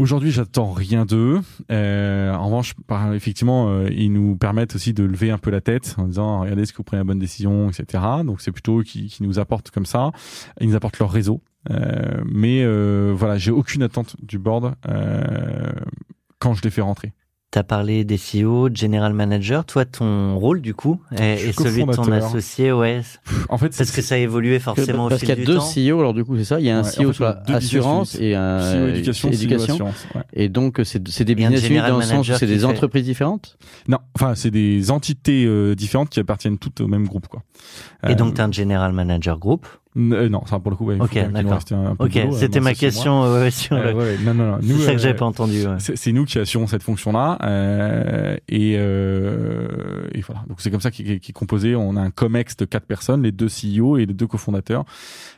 Aujourd'hui, j'attends rien d'eux. Euh, en revanche, effectivement, euh, ils nous permettent aussi de lever un peu la tête en disant regardez ce que vous prenez la bonne décision, etc. Donc c'est plutôt qui, qui nous apportent comme ça. Ils nous apportent leur réseau. Euh, mais euh, voilà, j'ai aucune attente du board euh, quand je les fais rentrer. Tu as parlé des CEO, General Manager. Toi, ton rôle, du coup, est, celui de ton associé, ouais. En fait, parce que ça a évolué forcément parce au fil du temps. Parce qu'il y a deux CEO, alors du coup, c'est ça. Il y a un CEO en fait, sur assurance et un CEO éducation. éducation. Assurance, ouais. Et donc, c'est des business units dans le sens où c'est des entreprises différentes Non, enfin, c'est des entités euh, différentes qui appartiennent toutes au même groupe, quoi. Et donc, tu as un General Manager Group euh, non, ça pour le coup, ouais, ok, d'accord. Ok, euh, c'était ma question. Ouais, sur euh, ouais, non, non, non. C'est ça que j'avais pas entendu. C'est nous qui assurons cette fonction-là, euh, et, et voilà. Donc c'est comme ça qui est composé. On a un comex de quatre personnes, les deux CEO et les deux cofondateurs.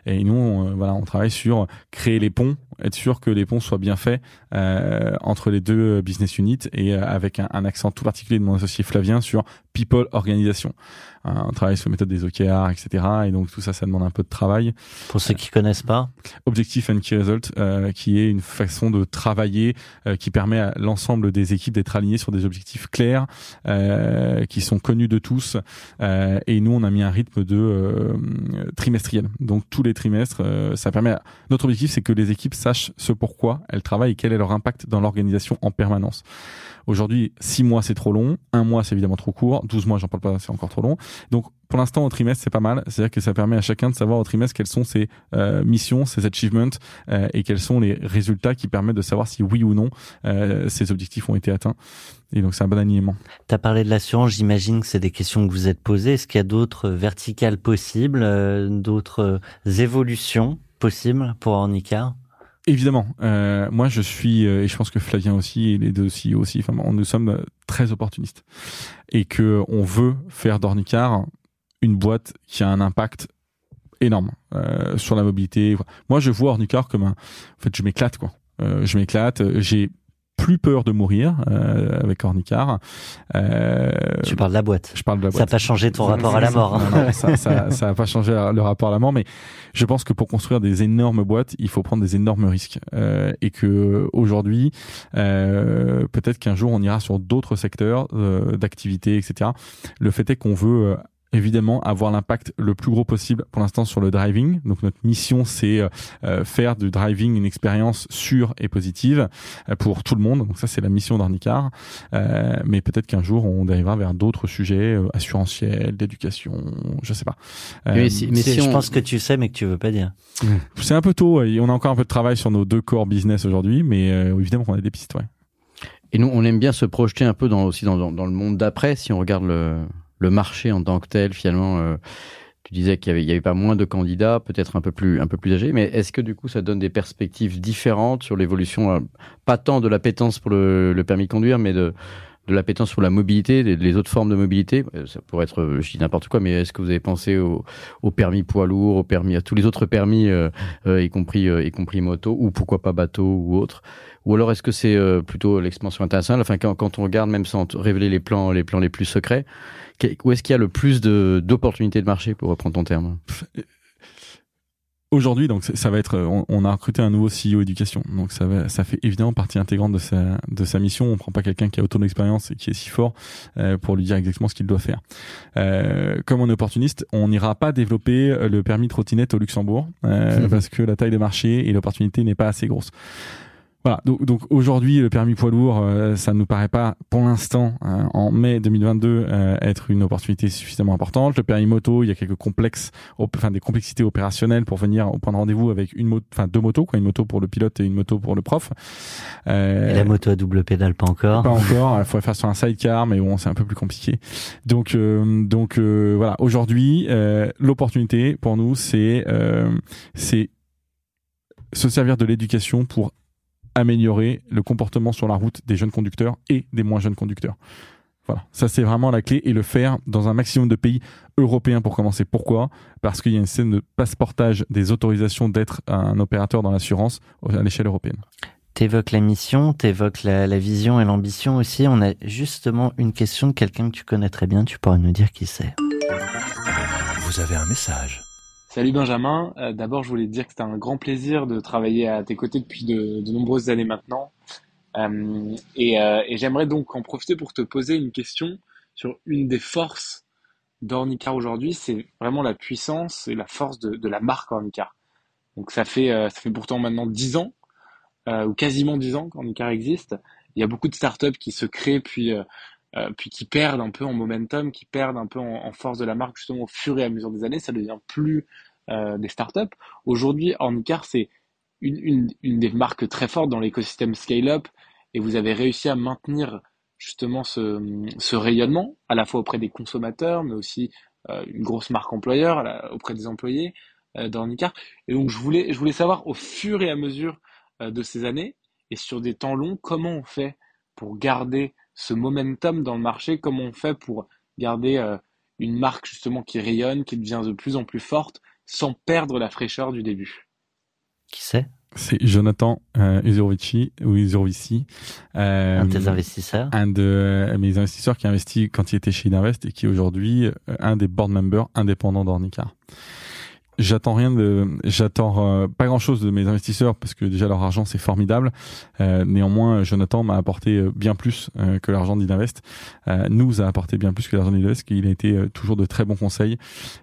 Et nous, on, voilà, on travaille sur créer les ponts, être sûr que les ponts soient bien faits entre les deux business units, et avec un, un accent tout particulier de mon associé Flavien sur people organisation. On travaille sur la méthode des OKR, etc. Et donc tout ça, ça demande un peu de travail. Pour ceux qui connaissent pas, Objectif and Key Result, euh, qui est une façon de travailler euh, qui permet à l'ensemble des équipes d'être alignées sur des objectifs clairs, euh, qui sont connus de tous. Euh, et nous, on a mis un rythme de euh, trimestriel. Donc tous les trimestres, ça permet. À... Notre objectif, c'est que les équipes sachent ce pourquoi elles travaillent et quel est leur impact dans l'organisation en permanence. Aujourd'hui, 6 mois, c'est trop long. Un mois, c'est évidemment trop court. 12 mois, j'en parle pas, c'est encore trop long. Donc, pour l'instant, au trimestre, c'est pas mal. C'est-à-dire que ça permet à chacun de savoir au trimestre quelles sont ses euh, missions, ses achievements euh, et quels sont les résultats qui permettent de savoir si oui ou non euh, ces objectifs ont été atteints. Et donc, c'est un bon alignement. Tu as parlé de l'assurance. J'imagine que c'est des questions que vous êtes posées. Est-ce qu'il y a d'autres verticales possibles, d'autres évolutions possibles pour Ornicar Évidemment, euh, moi je suis euh, et je pense que Flavien aussi et les deux CEO aussi. Enfin, nous sommes euh, très opportunistes et que on veut faire d'Ornicar une boîte qui a un impact énorme euh, sur la mobilité. Moi, je vois Ornicar comme un. En fait, je m'éclate quoi. Euh, je m'éclate. J'ai plus peur de mourir euh, avec Ornicar. Euh, tu parles de la boîte. Je parle de la boîte. Ça n'a pas changé ton rapport à la mort. Hein. ça, ça, ça n'a pas changé le rapport à la mort, mais je pense que pour construire des énormes boîtes, il faut prendre des énormes risques euh, et que aujourd'hui, peut-être qu'un jour on ira sur d'autres secteurs d'activité, etc. Le fait est qu'on veut évidemment avoir l'impact le plus gros possible pour l'instant sur le driving. Donc notre mission c'est euh, euh, faire du driving une expérience sûre et positive euh, pour tout le monde. Donc ça c'est la mission d'Arnicar. Euh, mais peut-être qu'un jour on dérivera vers d'autres sujets assurantiels, d'éducation, je sais pas. mais, si, mais si je pense que tu sais mais que tu veux pas dire. C'est un peu tôt. On a encore un peu de travail sur nos deux core business aujourd'hui, mais évidemment qu'on a des pistes. Ouais. Et nous, on aime bien se projeter un peu dans, aussi dans, dans, le monde d'après, si on regarde le, le, marché en tant que tel, finalement. Euh, tu disais qu'il y avait, pas moins de candidats, peut-être un peu plus, âgés, mais est-ce que du coup, ça donne des perspectives différentes sur l'évolution, euh, pas tant de l'appétence pour le, permis de conduire, mais de, de l'appétence pour la mobilité, les, autres formes de mobilité? Euh, ça pourrait être, je dis n'importe quoi, mais est-ce que vous avez pensé au, permis poids lourd, au permis, à tous les autres permis, y compris, y compris moto, ou pourquoi pas bateau ou autre? Ou alors est-ce que c'est plutôt l'expansion internationale? Enfin, quand, quand, on regarde, même sans révéler les plans, les plans les plus secrets, où est-ce qu'il y a le plus d'opportunités de, marché, pour reprendre ton terme? Aujourd'hui, donc ça va être, on, a recruté un nouveau CEO éducation, donc ça va, ça fait évidemment partie intégrante de sa de sa mission. On prend pas quelqu'un qui a autant d'expérience et qui est si fort euh, pour lui dire exactement ce qu'il doit faire. Euh, comme on est opportuniste, on n'ira pas développer le permis trottinette au Luxembourg euh, parce que la taille de marché et l'opportunité n'est pas assez grosse. Voilà, donc, donc aujourd'hui, le permis poids lourd, euh, ça ne nous paraît pas, pour l'instant, euh, en mai 2022, euh, être une opportunité suffisamment importante. Le permis moto, il y a quelques complexes, enfin des complexités opérationnelles pour venir au point de rendez-vous avec une moto, enfin deux motos, quoi, une moto pour le pilote et une moto pour le prof. et la moto à double pédale, pas encore. Pas encore. Il faudrait faire sur un sidecar, mais bon, c'est un peu plus compliqué. Donc, donc voilà, aujourd'hui, l'opportunité pour nous, c'est c'est se servir de l'éducation pour améliorer le comportement sur la route des jeunes conducteurs et des moins jeunes conducteurs. Voilà, ça c'est vraiment la clé et le faire dans un maximum de pays européens pour commencer. Pourquoi? Parce qu'il y a une scène de passeportage des autorisations d'être un opérateur dans l'assurance à l'échelle européenne. T'évoques la mission, t'évoques la, la vision et l'ambition aussi. On a justement une question de quelqu'un que tu connais très bien. Tu pourrais nous dire qui c'est. Vous avez un message. Salut Benjamin, euh, d'abord je voulais te dire que c'était un grand plaisir de travailler à tes côtés depuis de, nombreuses années maintenant. Euh, et, euh, et j'aimerais donc en profiter pour te poser une question sur une des forces d'Ornicar aujourd'hui, c'est vraiment la puissance et la force de, la marque Ornicar. Donc ça fait, ça fait pourtant maintenant dix ans, ou quasiment dix ans qu'Ornicar existe. Il y a beaucoup de startups qui se créent puis euh, puis qui perdent un peu en momentum, qui perdent un peu en, force de la marque justement au fur et à mesure des années, ça devient plus euh, des startups. Aujourd'hui, Ornicar, c'est une, une, une, des marques très fortes dans l'écosystème scale-up et vous avez réussi à maintenir justement ce, ce, rayonnement à la fois auprès des consommateurs, mais aussi euh, une grosse marque employeur auprès des employés euh, d'Ornicar. Et donc je voulais, je voulais savoir au fur et à mesure euh, de ces années et sur des temps longs, comment on fait pour garder ce momentum dans le marché, comment on fait pour garder euh, une marque justement qui rayonne, qui devient de plus en plus forte, sans perdre la fraîcheur du début? Qui c'est? C'est Jonathan euh, Uzurovici ou Uzurovici. Euh, un de tes investisseurs? Un de mes investisseurs qui a investi quand il était chez Innovest et qui est aujourd'hui euh, un des board members indépendants d'Ornicar. J'attends rien de, j'attends euh, pas grand chose de mes investisseurs parce que déjà leur argent c'est formidable. Euh, néanmoins, Jonathan m'a apporté euh, bien plus que l'argent d'Invest. nous a apporté bien plus que l'argent d'Invest, qu'il a été toujours de très bons conseils.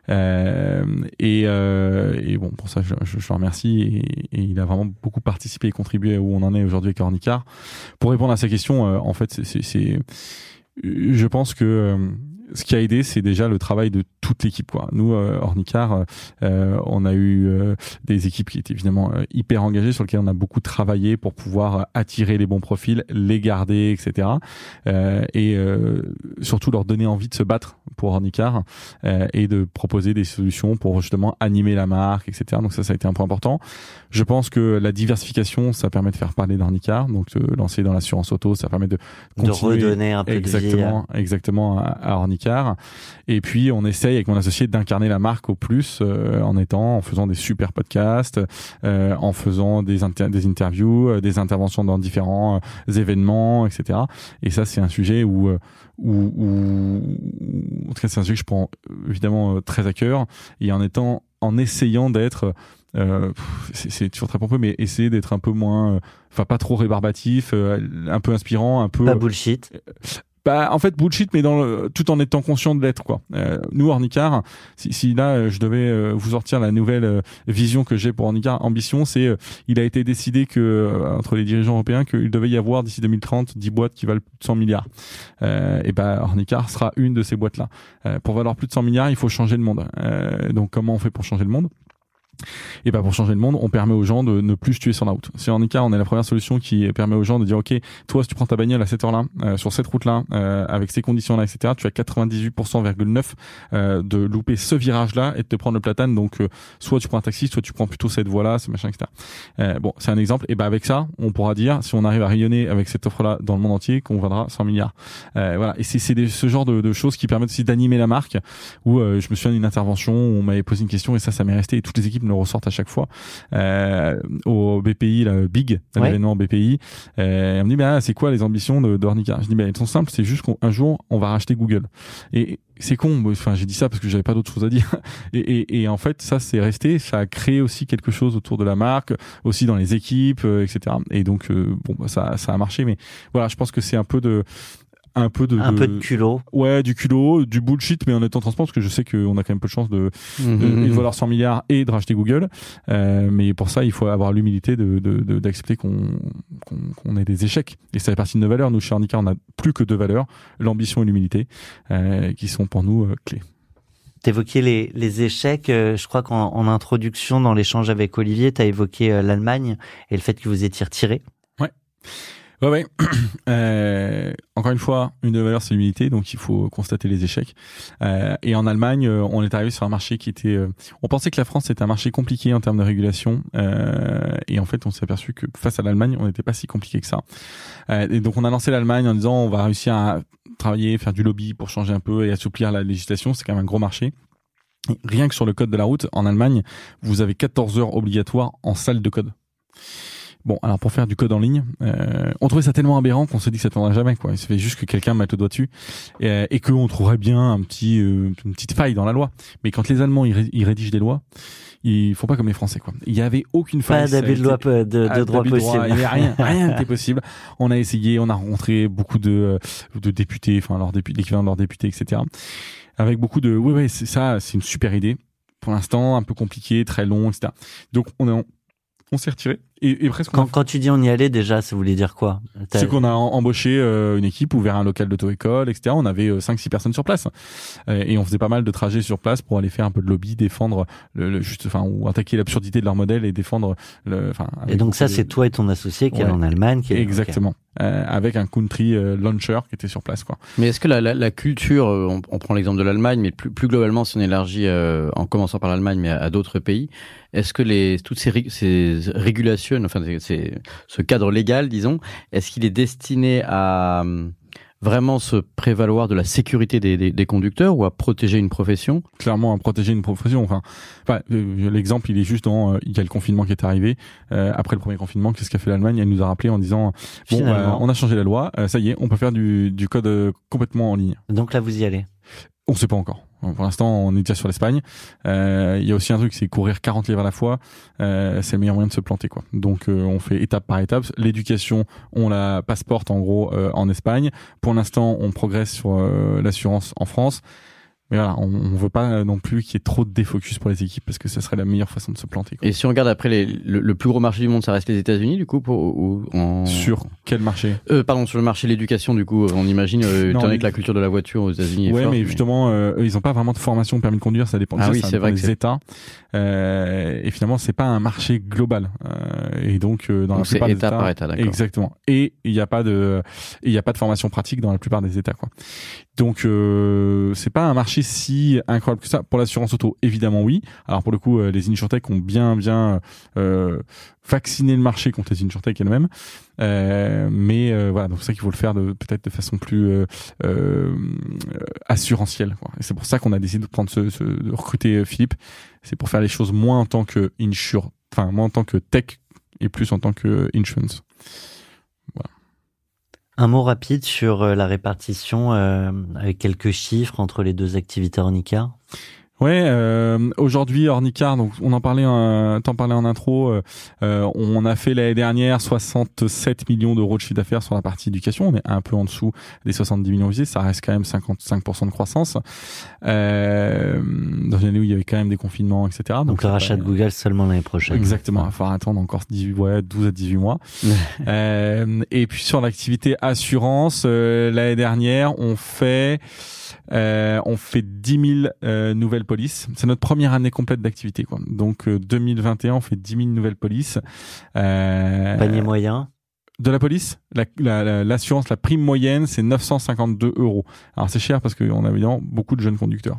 Et, et, bon, pour ça, je, je, je le remercie. Et, il a vraiment beaucoup participé et contribué où on en est aujourd'hui avec Ornicar. Pour répondre à sa question, en fait, c'est, je pense que ce qui a aidé, c'est déjà le travail de toute l'équipe. Quoi. Nous, euh, Ornicar, euh, on a eu euh, des équipes qui étaient évidemment euh, hyper engagées, sur lesquelles on a beaucoup travaillé pour pouvoir attirer les bons profils, les garder, etc. et surtout leur donner envie de se battre pour Ornicar et de proposer des solutions pour justement animer la marque, etc. Donc ça, ça a été un point important. Je pense que la diversification, ça permet de faire parler d'Ornicar, donc de lancer dans l'assurance auto, ça permet de continuer de redonner un peu exactement, de vie. exactement à, à Ornicar. Et puis on essaye avec mon associé d'incarner la marque au plus euh, en étant, en faisant des super podcasts, euh, en faisant des, des interviews, euh, des interventions dans différents événements, etc. Et ça, c'est un sujet où, où, où, en tout cas, c'est un sujet que je prends évidemment très à cœur. Et en étant, en essayant d'être euh, c'est toujours très pompeux, mais essayer d'être un peu moins, enfin pas trop rébarbatif, un peu inspirant, un peu pas bullshit. Bah, en fait, bullshit, mais dans le, tout en étant conscient de l'être, quoi. Euh, nous, Ornicar, si, si, là, euh, je devais euh, vous sortir la nouvelle euh, vision que j'ai pour Ornicar, ambition, c'est, il a été décidé que, entre les dirigeants européens, qu'il devait y avoir d'ici 2030 10 boîtes qui valent plus de 100 milliards. et ben, Ornicar sera une de ces boîtes-là. pour valoir plus de 100 milliards, il faut changer le monde. donc, comment on fait pour changer le monde? Et bah pour changer le monde, on permet aux gens de ne plus se tuer sur la route. Sur Ornica, on est la première solution qui permet aux gens de dire ok, toi si tu prends ta bagnole à cette heure-là, euh, sur cette route-là, euh, avec ces conditions-là, etc., tu as 98,9% euh, de louper ce virage-là et de te prendre le platane. Donc euh, soit tu prends un taxi, soit tu prends plutôt cette voie-là, ce machin, etc. Euh, bon, c'est un exemple. Et bah avec ça, on pourra dire si on arrive à rayonner avec cette offre-là dans le monde entier, qu'on vendra 100 milliards. voilà. Et c'est c'est ce genre de, de, choses qui permettent aussi d'animer la marque. Où je me souviens d'une intervention où on m'avait posé une question et ça, ça m'est resté. Et toutes les équipes me le ressortent à chaque fois euh, au BPI, là, Big, à l'événement BPI. Euh, elle me dit, bah, c'est quoi les ambitions de, Je dis, bah, elles sont simples, c'est juste qu'un jour, on va racheter Google. Et c'est con, enfin j'ai dit ça parce que j'avais pas d'autre chose à dire. Et, et, et en fait, ça c'est resté, ça a créé aussi quelque chose autour de la marque, aussi dans les équipes, euh, etc. Et donc euh, bon, bah, ça ça a marché, mais voilà, je pense que c'est un peu de un peu de un peu de culot ouais du culot du bullshit mais en étant transparent parce que je sais qu'on a quand même peu de chance de, de, de valoir 100 milliards et de racheter Google euh, mais pour ça il faut avoir l'humilité de d'accepter qu'on qu'on ait des échecs et ça fait partie de nos valeurs nous chez Arnica on a plus que deux valeurs l'ambition et l'humilité euh, qui sont pour nous euh, clés T'évoquais les, les échecs. Je crois qu'en en introduction, dans l'échange avec Olivier, tu as évoqué l'Allemagne et le fait que vous étiez retiré. Ouais. Ouais, ouais. Euh, encore une fois, une de valeurs, c'est l'humilité, donc il faut constater les échecs. Euh, et en Allemagne, euh, on est arrivé sur un marché qui était. Euh, on pensait que la France était un marché compliqué en termes de régulation, euh, et en fait, on s'est aperçu que face à l'Allemagne, on n'était pas si compliqué que ça. et donc, on a lancé l'Allemagne en disant, on va réussir à travailler, faire du lobby pour changer un peu et assouplir la législation. C'est quand même un gros marché. Rien que sur le code de la route, en Allemagne, vous avez 14 heures obligatoires en salle de code. Bon, alors pour faire du code en ligne, euh, on trouvait ça tellement aberrant qu'on s'est dit que ça tournerait jamais. Quoi. Il suffit juste que quelqu'un mette le doigt dessus et, et qu'on trouverait bien un petit, euh, une petite faille dans la loi. Mais quand les Allemands ils, rédigent des lois, ils font pas comme les Français. Quoi. Il y avait aucune faille. Pas d'abus de loi de, de droit possible. il y avait rien, rien n'était possible. On a essayé, on a rencontré beaucoup de, de députés, enfin leur députés, l'équivalent de leurs députés, etc. Avec beaucoup de, oui, oui, c'est ça, c'est une super idée. Pour l'instant, un peu compliqué, très long, etc. Donc on a on s'est retiré. Et, et presque quand, quand, tu dis on y allait déjà, ça voulait dire quoi? C'est qu'on a embauché euh, une équipe, ouvert un local d'auto-école, etc. On avait euh, 5-6 personnes sur place euh, et on faisait pas mal de trajets sur place pour aller faire un peu de lobby, défendre le, juste, enfin ou attaquer l'absurdité de leur modèle et défendre. Le, enfin. Et donc ça, c'est toi et ton associé qui est en Allemagne. Qui est... Exactement. Euh, avec un country launcher qui était sur place, quoi. Mais est-ce que la, la, la culture, on, on prend l'exemple de l'Allemagne, mais plus, plus globalement, si on élargit en commençant par l'Allemagne, mais à, à d'autres pays, est-ce que les toutes ces, ces régulations, enfin ces, ce cadre légal, disons, est-ce qu'il est destiné à hum, vraiment se prévaloir de la sécurité des, des, des, conducteurs ou à protéger une profession? Clairement, à protéger une profession. Enfin, enfin euh, l'exemple, il est juste dans euh, il y a le confinement qui est arrivé. Euh, après le premier confinement, qu'est-ce qu'a fait l'Allemagne? Elle nous a rappelé en disant bon, on a changé la loi, ça y est, on peut faire du, du code complètement en ligne. Donc là, vous y allez? On ne sait pas encore. Pour l'instant, on est déjà sur l'Espagne. Euh, il y a aussi un truc, c'est courir 40 livres à la fois. Euh, c'est le meilleur moyen de se planter, quoi. Donc, euh, on fait étape par étape. L'éducation, on la passeporte en gros en Espagne. Pour l'instant, on progresse sur l'assurance en France. Mais voilà, on, on veut pas non plus qu'il y ait trop de défocus pour les équipes parce que ça serait la meilleure façon de se planter. Quoi. Et si on regarde après les, le, plus gros marché du monde, ça reste les États-Unis du coup pour, ou, en... Sur quel marché? Euh, Pardon, sur le marché de l'éducation du coup, on imagine euh, étant donné que la culture de la voiture aux États-Unis. Ouais, est mais justement, euh, ils ont pas vraiment de formation permis de conduire, ça dépend. Ah oui, c'est vrai des États. Euh, et finalement, c'est pas un marché global. Euh, et donc, euh, dans donc la plupart état des États, par état, exactement. Et il n'y a pas de, il y a pas de formation pratique dans la plupart des États, quoi. Donc, euh, c'est pas un marché si incroyable que ça. Pour l'assurance auto, évidemment oui. Alors pour le coup, euh, les insurtech ont bien, bien euh, vacciné le marché contre les insurtech elles-mêmes. Euh, mais euh, voilà, donc c'est ça qu'il faut le faire de peut-être de façon plus euh, assurantielle. Quoi. Et c'est pour ça qu'on a décidé de prendre ce, ce de recruter Philippe. C'est pour faire les choses moins en tant que insure, enfin moins en tant que tech et plus en tant que insurance. Un mot rapide sur la répartition euh, avec quelques chiffres entre les deux activités Ornica. Ouais, euh, aujourd'hui Ornicar, donc on en parlait, euh, t'en parlais en intro, euh, euh on a fait l'année dernière 67 millions d'euros de chiffre d'affaires sur la partie éducation, on est un peu en dessous des 70 millions visés, ça reste quand même 55% de croissance. Euh, dans une année où il y avait quand même des confinements, etc. Donc, donc le rachat de Google seulement l'année prochaine. Exactement, il va falloir attendre encore 18, ouais, 12 à 18 mois. euh, et puis sur l'activité assurance, l'année dernière, on fait... Euh, on fait 10 000 euh, nouvelles polices. C'est notre première année complète d'activité, quoi. Donc, euh, 2021, on fait 10 000 nouvelles polices. Euh, Panier moyen. de la police, la- la- la- l'assurance, la, prime moyenne, c'est 952 euros. Alors c'est cher parce qu'on a évidemment beaucoup de jeunes conducteurs.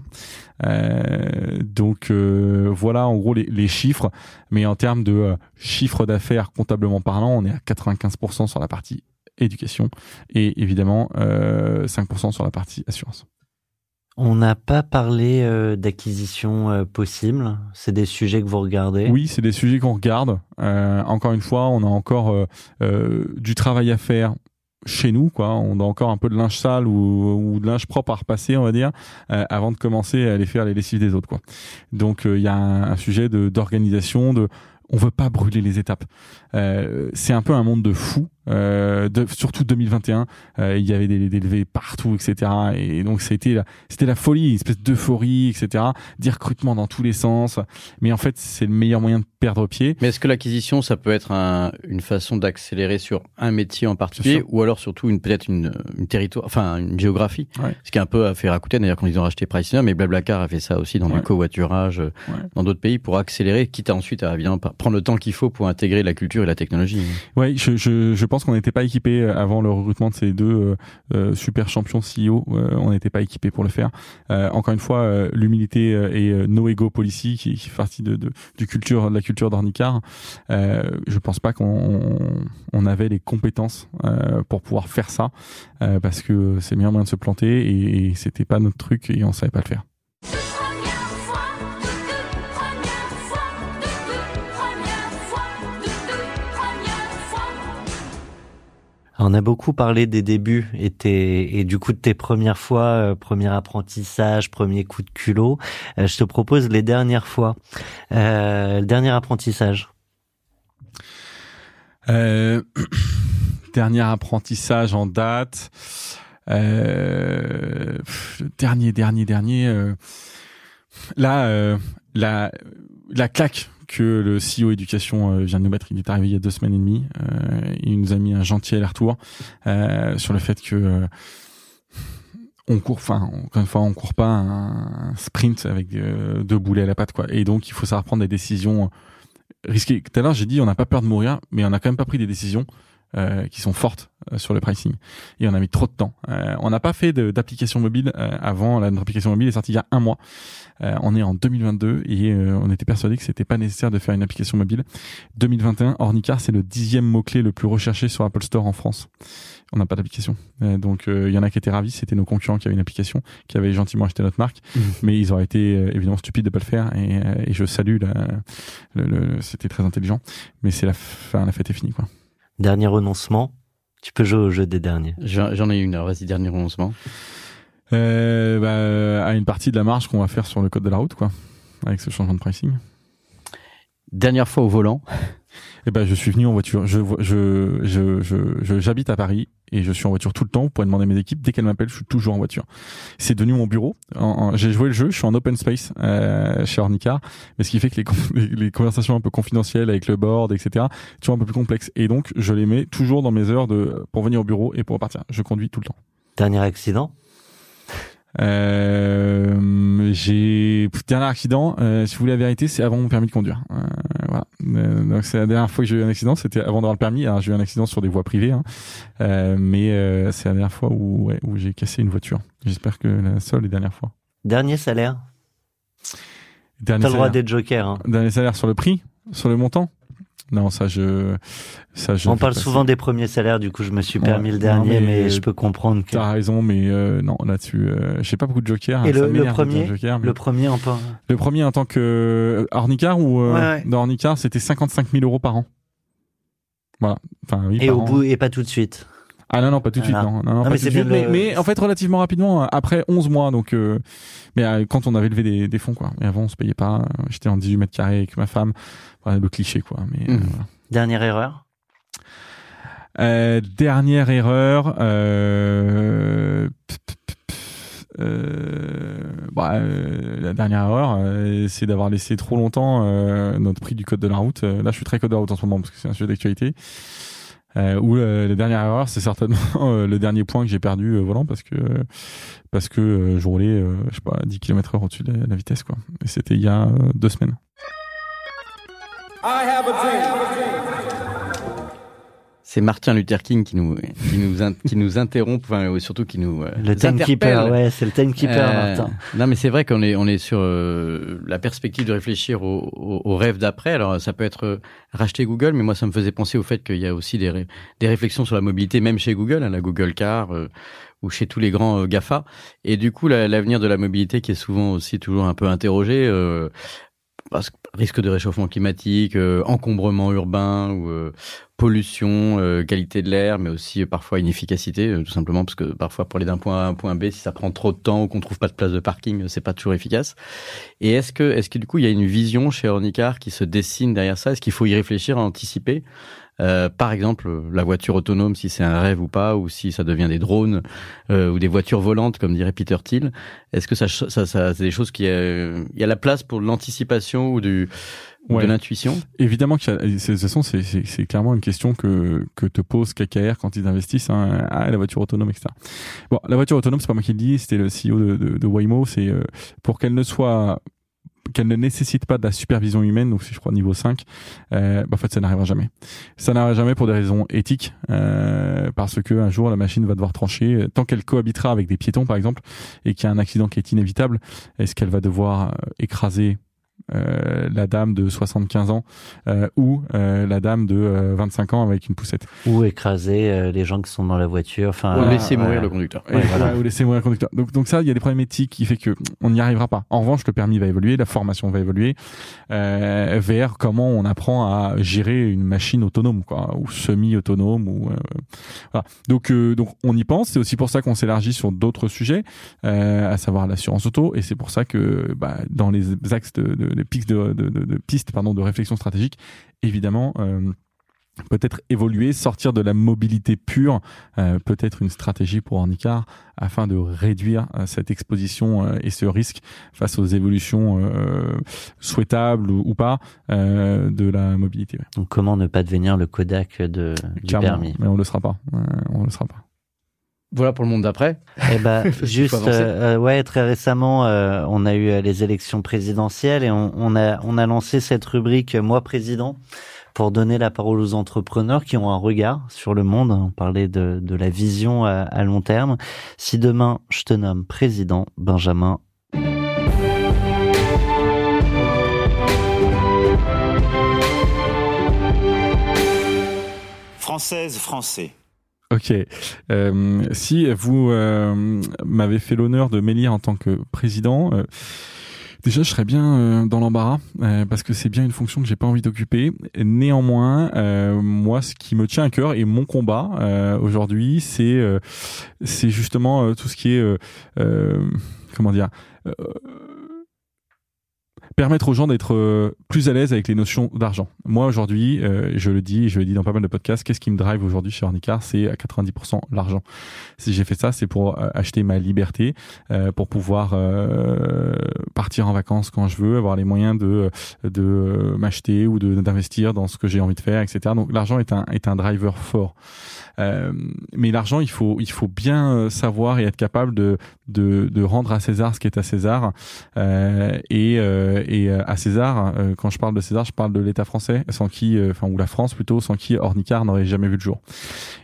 Euh, donc euh, voilà en gros les, les chiffres. Mais en termes de euh, chiffre d'affaires comptablement parlant, on est à 95% sur la partie éducation et évidemment euh, 5% sur la partie assurance. On n'a pas parlé euh, d'acquisition euh, possible. C'est des sujets que vous regardez. Oui, c'est des sujets qu'on regarde. Euh, encore une fois, on a encore euh, euh, du travail à faire chez nous, quoi. On a encore un peu de linge sale ou, ou de linge propre à repasser, on va dire, euh, avant de commencer à aller faire les lessives des autres, quoi. Donc, euh, il y a un, un sujet de d'organisation, de on veut pas brûler les étapes. Euh, c'est un peu un monde de fous. Euh, de, surtout 2021, euh, il y avait des, des levées partout, etc. Et donc c'était la, c'était la folie, une espèce d'euphorie, etc. Des recrutements dans tous les sens. Mais en fait, c'est le meilleur moyen de perdre pied. Mais est-ce que l'acquisition, ça peut être un- une façon d'accélérer sur un métier en particulier, ou alors surtout une peut-être une, une territoire, enfin une géographie, Ouais. ce qui est un peu à faire Rakuten d'ailleurs quand ils ont racheté Priciner, mais Blablacar a fait ça aussi dans Ouais. du covoiturage euh, Ouais. dans d'autres pays pour accélérer, quitte à ensuite à évidemment prendre le temps qu'il faut pour intégrer la culture et la technologie. Ouais, je, je, je pense qu'on n'était pas équipé avant le recrutement de ces deux euh, euh, super champions CEO. euh, on n'était pas équipé pour le faire. Euh, encore une fois, euh, l'humilité euh, et euh, no ego policy qui, qui fait partie de, de, du culture, de la culture d'Ornicar. Euh, je pense pas qu'on on avait les compétences euh, pour pouvoir faire ça euh, parce que c'est le meilleur moyen de se planter et, et c'était pas notre truc et on savait pas le faire. On a beaucoup parlé des débuts et, et du coup de tes premières fois, euh, premier apprentissage, premier coup de culot. Euh, je te propose les dernières fois. Euh, le dernier apprentissage. Dernier apprentissage en date. Dernier, dernier, dernier. là, la, la claque que le CEO éducation euh, vient de nous mettre, il est arrivé il y a deux semaines et demie. Euh, il nous a mis un gentil aller-retour euh, sur le fait que on court, enfin encore une fois, on court pas un sprint avec deux boulets à la patte, quoi. Et donc il faut savoir prendre des décisions risquées. Tout à l'heure, j'ai dit on n'a pas peur de mourir, mais on n'a quand même pas pris des décisions euh, qui sont fortes euh, sur le pricing. Et on a mis trop de temps. Euh, on n'a pas fait d'application mobile euh, avant. La, notre application mobile est sortie il y a un mois. Euh, on est en 2022 et euh, on était persuadé que c'était pas nécessaire de faire une application mobile. 2021, Ornicar, c'est le dixième mot-clé le plus recherché sur Apple Store en France. On n'a pas d'application. Euh, donc euh, il y en a qui étaient ravis, c'était nos concurrents qui avaient une application, qui avaient gentiment acheté notre marque, Mhm. mais ils auraient été euh, évidemment stupides de pas le faire et, euh, et je salue la, le, le- c'était très intelligent, mais c'est la fin, la fête est finie quoi. Dernier renoncement. Tu peux jouer au jeu des derniers. J'en ai une, alors vas-y, dernier renoncement. Euh, bah, à une partie de la marge qu'on va faire sur le code de la route quoi, avec ce changement de pricing. Dernière fois au volant. Eh ben, je suis venu en voiture. Je, je, je, je, j'habite à Paris et je suis en voiture tout le temps. Vous pourrez demander à mes équipes. Dès qu'elles m'appellent, je suis toujours en voiture. C'est devenu mon bureau. J'ai joué le jeu. Je suis en open space euh, chez Ornicar, mais ce qui fait que les, les, conversations un peu confidentielles avec le board, etc., toujours un peu plus complexes. Et donc, je les mets toujours dans mes heures de pour venir au bureau et pour repartir. Je conduis tout le temps. Dernier accident? Euh, j'ai dernier accident. Euh, si vous voulez la vérité, c'est avant mon permis de conduire. Euh, voilà. Euh, donc c'est la dernière fois que j'ai eu un accident, c'était avant d'avoir le permis. Alors j'ai eu un accident sur des voies privées, hein. Euh, mais euh, c'est la dernière fois où, ouais, où j'ai cassé une voiture. J'espère que la seule et dernière fois. Dernier salaire. Dernier T'as le droit d'être joker. hein. Dernier salaire sur le prix, sur le montant. Non, ça je, ça je. On parle souvent des premiers salaires, du coup je me suis Ouais. permis le Non, dernier, mais- mais, je peux comprendre que T'as raison, mais euh, non là-dessus, euh, j'ai pas beaucoup de jokers. Et le- premier joker, mais- le premier en pas. Le premier en tant que euh, Ornicar ou euh, Ouais, ouais. dans Ornicar, c'était 55 000 euros par an. Voilà. Enfin, oui, Et par au an. bout et pas tout de suite. Ah non, non, pas tout de suite. Voilà. Non, non, non, mais c'est de suite, bien de mais, mais en fait, relativement rapidement, euh, après 11 mois. Donc, euh, mais euh, quand on avait levé des, des fonds, quoi. Mais avant, on se payait pas. J'étais en 18 mètres carrés avec ma femme. Voilà, le cliché, quoi. Mais, voilà. Dernière erreur? Euh, dernière erreur. Euh... pff, pff, pff, euh, bah, euh, la dernière erreur, euh, c'est d'avoir laissé trop longtemps euh, notre prix du code de la route. Là, je suis très code de la route en ce moment parce que c'est un sujet d'actualité. Euh, ou la, la dernière erreur, c'est certainement euh, le dernier point que j'ai perdu euh, volant parce que parce que euh, je roulais, euh, je sais pas, à 10 km heure au-dessus de la, vitesse quoi. Et c'était il y a euh, deux semaines. C'est Martin Luther King qui nous qui nous in- qui nous interrompt, enfin surtout qui nous euh, Le timekeeper, ouais, c'est le timekeeper, Euh, Martin. Non, mais c'est vrai qu'on est on est sur euh, la perspective de réfléchir au, au, au rêve d'après. Alors ça peut être euh, racheter Google, mais moi ça me faisait penser au fait qu'il y a aussi des ré- des réflexions sur la mobilité, même chez Google, hein, la Google Car. euh, ou chez tous les grands euh, Gafa. Et du coup, la- l'avenir de la mobilité qui est souvent aussi toujours un peu interrogé, euh, parce que risque de réchauffement climatique, euh, encombrement urbain ou euh, pollution, euh, qualité de l'air, mais aussi euh, parfois inefficacité, euh, tout simplement parce que parfois pour aller d'un point A à un point B, si ça prend trop de temps ou qu'on trouve pas de place de parking, euh, c'est pas toujours efficace. Et est-ce que, est-ce que du coup il y a une vision chez Ornicar qui se dessine derrière ça? Est-ce qu'il faut y réfléchir, à anticiper? Euh, par exemple, la voiture autonome, si c'est un rêve ou pas, ou si ça devient des drones euh, ou des voitures volantes, comme dirait Peter Thiel. Est-ce que ça, ça, ça c'est des choses qui, euh, il y a la place pour l'anticipation ou du ou Ouais. de l'intuition? Évidemment que de toute façon, c'est- c'est c'est clairement une question que, que te pose KKR quand ils investissent hein, à la voiture autonome, etc. Bon, la voiture autonome, c'est pas moi qui le dis, c'était le CEO de, de, de Waymo, c'est euh, pour qu'elle ne soit qu'elle ne nécessite pas de la supervision humaine, donc c'est je crois niveau 5, euh, bah, en fait ça n'arrivera jamais. Ça n'arrivera jamais pour des raisons éthiques, euh, parce que un jour la machine va devoir trancher, tant qu'elle cohabitera avec des piétons par exemple, et qu'il y a un accident qui est inévitable, est-ce qu'elle va devoir euh, écraser euh, la dame de 75 ans euh, ou euh, la dame de euh, 25 ans avec une poussette. Ou écraser euh, les gens qui sont dans la voiture. Enfin, Ou laisser mourir le conducteur. Ouais, voilà. ou laisser mourir le conducteur. Donc, donc ça, il y a des problèmes éthiques qui fait que on n'y arrivera pas. En revanche, le permis va évoluer, la formation va évoluer euh, vers comment on apprend à gérer une machine autonome, quoi, ou semi-autonome, ou euh, voilà. Donc, euh, donc on y pense. C'est aussi pour ça qu'on s'élargit sur d'autres sujets, euh, à savoir l'assurance auto, et c'est pour ça que bah, dans les axes de, de, de pistes de, de, de, de pistes pardon de réflexion stratégique, évidemment. Euh, peut-être évoluer, sortir de la mobilité pure, euh, peut-être une stratégie pour Ornicar afin de réduire euh, cette exposition euh, et ce risque face aux évolutions souhaitables ou, ou pas de la mobilité. ouais. Donc, comment ne pas devenir le Kodak de, du Clairement, permis? mais on le sera pas. On le sera pas. Voilà pour le monde d'après. Eh ben, juste, euh, euh, ouais, très récemment, euh, on a eu les élections présidentielles et on, on a on a lancé cette rubrique Moi président pour donner la parole aux entrepreneurs qui ont un regard sur le monde. On parlait de, de la vision à, à long terme. Si demain je te nomme président, Benjamin, Française, français. Ok. Euh, si vous euh, m'avez fait l'honneur de m'élire en tant que président, euh, déjà je serais bien euh, dans l'embarras euh, parce que c'est bien une fonction que j'ai pas envie d'occuper. Néanmoins, euh, moi, ce qui me tient à cœur et mon combat aujourd'hui, c'est c'est justement tout ce qui est comment dire. Permettre aux gens d'être euh, plus à l'aise avec les notions d'argent. Moi aujourd'hui, euh, je le dis, je le dis dans pas mal de podcasts, qu'est-ce qui me drive aujourd'hui chez Ornicar C'est à 90% l'argent. Si j'ai fait ça, c'est pour euh, acheter ma liberté, euh, pour pouvoir euh, partir en vacances quand je veux, avoir les moyens de de m'acheter ou d'investir dans ce que j'ai envie de faire, etc. Donc l'argent est un est un driver fort. Euh, mais l'argent, il faut il faut bien euh, savoir et être capable de de, de rendre à César ce qui est à César. Euh, et euh, et à César, quand je parle de César, je parle de l'État français, sans qui, enfin ou la France plutôt, sans qui Ornicar n'aurait jamais vu le jour.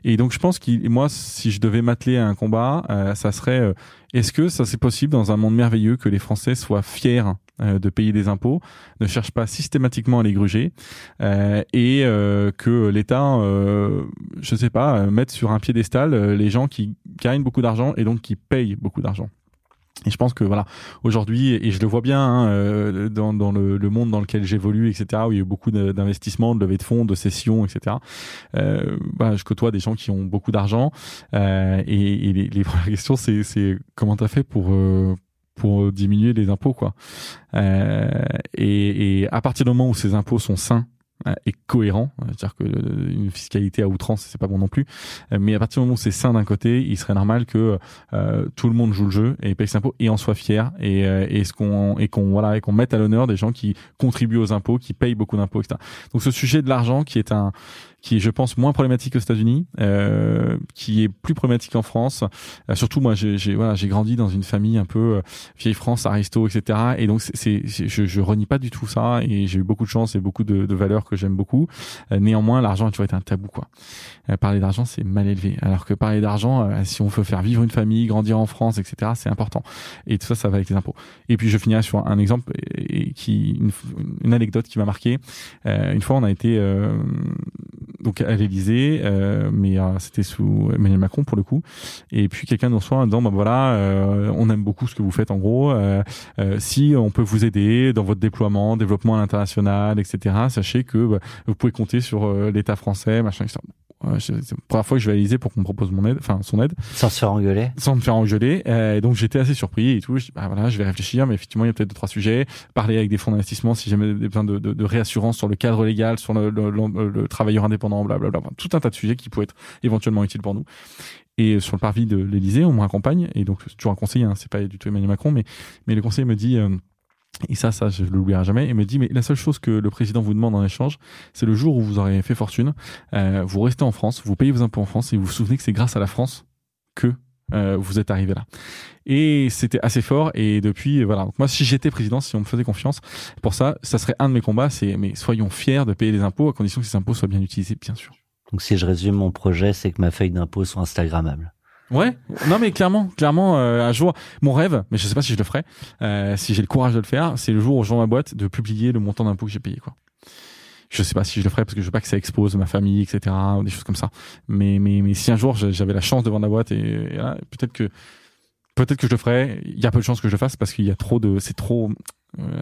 Et donc je pense que moi, si je devais m'atteler à un combat, ça serait est-ce que ça c'est possible dans un monde merveilleux que les Français soient fiers de payer des impôts, ne cherchent pas systématiquement à les gruger, euh, et euh, que l'État, je sais pas, euh, mette sur un piédestal euh, les gens qui gagnent beaucoup d'argent et donc qui payent beaucoup d'argent. Et je pense que voilà, aujourd'hui, et je le vois bien hein, euh, dans, dans le, le monde dans lequel j'évolue, etc., où il y a eu beaucoup d'investissements, de levées de fonds, de cessions, etc. Euh, bah, je côtoie des gens qui ont beaucoup d'argent, euh, et, et les, les premières questions, c'est, comment t'as fait pour pour diminuer les impôts, quoi. Et, et à partir du moment où ces impôts sont sains et cohérents, c'est-à-dire que euh, une fiscalité à outrance, c'est pas bon non plus. Euh, Mais à partir du moment où c'est sain d'un côté, il serait normal que euh, tout le monde joue le jeu et paye ses impôts et en soit fier et, et ce qu'on et qu'on voilà et qu'on mette à l'honneur des gens qui contribuent aux impôts, qui payent beaucoup d'impôts, etc. Donc ce sujet de l'argent qui est un qui est, je pense, moins problématique aux États-Unis, euh, qui est plus problématique en France. Euh, surtout, moi, j'ai voilà, j'ai grandi dans une famille un peu euh, vieille France, aristo, etc. Et donc, c'est, je, je renie pas du tout ça. Et j'ai eu beaucoup de chance et beaucoup de, de valeurs que j'aime beaucoup. Euh, néanmoins, l'argent a toujours été un tabou, quoi. parler d'argent, c'est mal élevé. Alors que parler d'argent, si on veut faire vivre une famille, grandir en France, etc., c'est important. Et tout ça, ça va avec les impôts. Et puis, je finirai sur un exemple et, qui, une, une, anecdote qui m'a marqué. une fois, on a été donc à l'Élysée, euh, mais euh, c'était sous Emmanuel Macron pour le coup. Et puis quelqu'un nous reçoit en disant bah voilà, euh, on aime beaucoup ce que vous faites en gros. si on peut vous aider dans votre déploiement, développement à l'international, etc. Sachez que bah, vous pouvez compter sur l'État français, machin, etc. C'est la première fois que je vais à pour qu'on me propose mon aide, enfin son aide. Sans se faire engueuler. Sans me faire engueuler. et donc j'étais assez surpris et tout. Je dis, bah voilà, je vais réfléchir, mais effectivement il y a peut-être deux trois sujets. Parler avec des fonds d'investissement si jamais besoin de, de, de, réassurance sur le cadre légal, sur le, le, le travailleur indépendant, blablabla. Tout un tas de sujets qui pourraient être éventuellement utiles pour nous. Et sur le parvis de l'Élysée, on me raccompagne et donc c'est toujours un conseiller, hein, c'est pas du tout Emmanuel Macron, mais mais le conseiller me dit euh, et ça, ça, je l'oublierai jamais. Il me dit, mais la seule chose que le président vous demande en échange, c'est le jour où vous aurez fait fortune, euh, vous restez en France, vous payez vos impôts en France et vous vous souvenez que c'est grâce à la France que euh, vous êtes arrivé là. Et c'était assez fort. Et depuis, voilà. Moi, si j'étais président, si on me faisait confiance pour ça, ça serait un de mes combats. C'est, mais soyons fiers de payer les impôts à condition que ces impôts soient bien utilisés, bien sûr. Donc si je résume mon projet, c'est que ma feuille d'impôt soit instagrammable. Ouais, non mais clairement, clairement, euh, un jour, mon rêve, mais je sais pas si je le ferai, euh, si j'ai le courage de le faire, c'est le jour où je vends ma boîte de publier le montant d'impôt que j'ai payé, quoi. Je sais pas si je le ferai parce que je veux pas que ça expose ma famille, etc. ou des choses comme ça. Mais mais mais si un jour j'avais la chance de vendre la boîte et, et peut-être que peut-être que je le ferai. Il y a peu de chances que je le fasse parce qu'il y a trop de, c'est trop,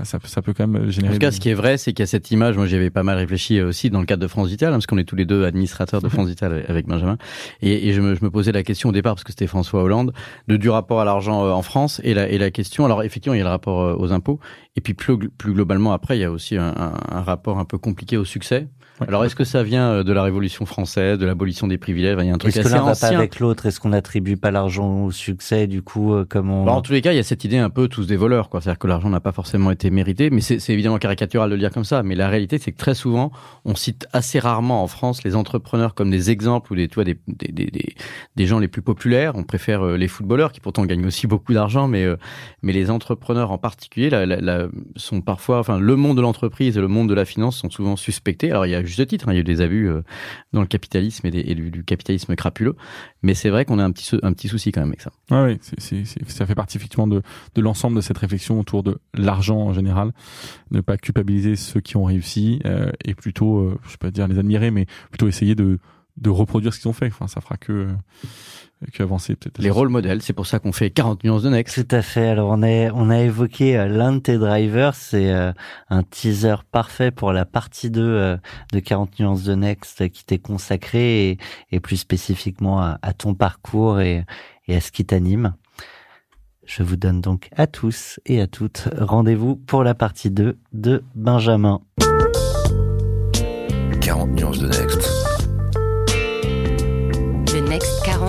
ça, ça, peut quand même générer. En tout cas, ce qui est vrai, c'est qu'il y a cette image. Moi, j'y avais pas mal réfléchi aussi dans le cadre de France Vital, hein, parce qu'on est tous les deux administrateurs de France Vital avec Benjamin. Et, et je, me, je, me, posais la question au départ, parce que c'était François Hollande, de du rapport à l'argent euh, en France et la, et la question. Alors, effectivement, il y a le rapport euh, aux impôts, et puis plus, plus globalement, après, il y a aussi un, un, un rapport un peu compliqué au succès. Alors, est-ce que ça vient euh, de la Révolution française, de l'abolition des privilèges? Il y a un truc va pas avec l'autre? Est-ce qu'on n'attribue pas l'argent au succès Du coup, comme on... Bah, en tous les cas, il y a cette idée un peu tous des voleurs, quoi. C'est-à-dire que l'argent n'a pas forcément été mérité, mais c'est évidemment caricatural de le dire comme ça. Mais la réalité, c'est que très souvent, on cite assez rarement en France les entrepreneurs comme des exemples ou des, tu vois, des, des, des, des gens les plus populaires. On préfère euh, les footballeurs qui pourtant gagnent aussi beaucoup d'argent, mais euh, mais les entrepreneurs en particulier là, sont parfois, enfin, le monde de l'entreprise et le monde de la finance sont souvent suspectés. Alors il y a juste titre, hein, il y a eu des abus euh, dans le capitalisme et, et du, capitalisme crapuleux, mais c'est vrai qu'on a un petit un petit souci quand même avec ça. Ah oui, c'est ça fait partie effectivement de de l'ensemble de cette réflexion autour de l'argent en général ne pas culpabiliser ceux qui ont réussi euh, et plutôt, euh, je peux pas dire les admirer, mais plutôt essayer de, de reproduire ce qu'ils ont fait. Enfin, ça fera que euh, qu'avancer peut-être. Les rôles modèles, c'est pour ça qu'on fait 40 nuances de Next. Tout à fait. Alors on a on a évoqué l'un de tes drivers, c'est un teaser parfait pour la partie 2 de 40 nuances de Next qui t'est consacré et, et, plus spécifiquement à, à ton parcours et, et à ce qui t'anime. Je vous donne donc à tous et à toutes rendez-vous pour la partie 2 de Benjamin. 40 nuances de Next.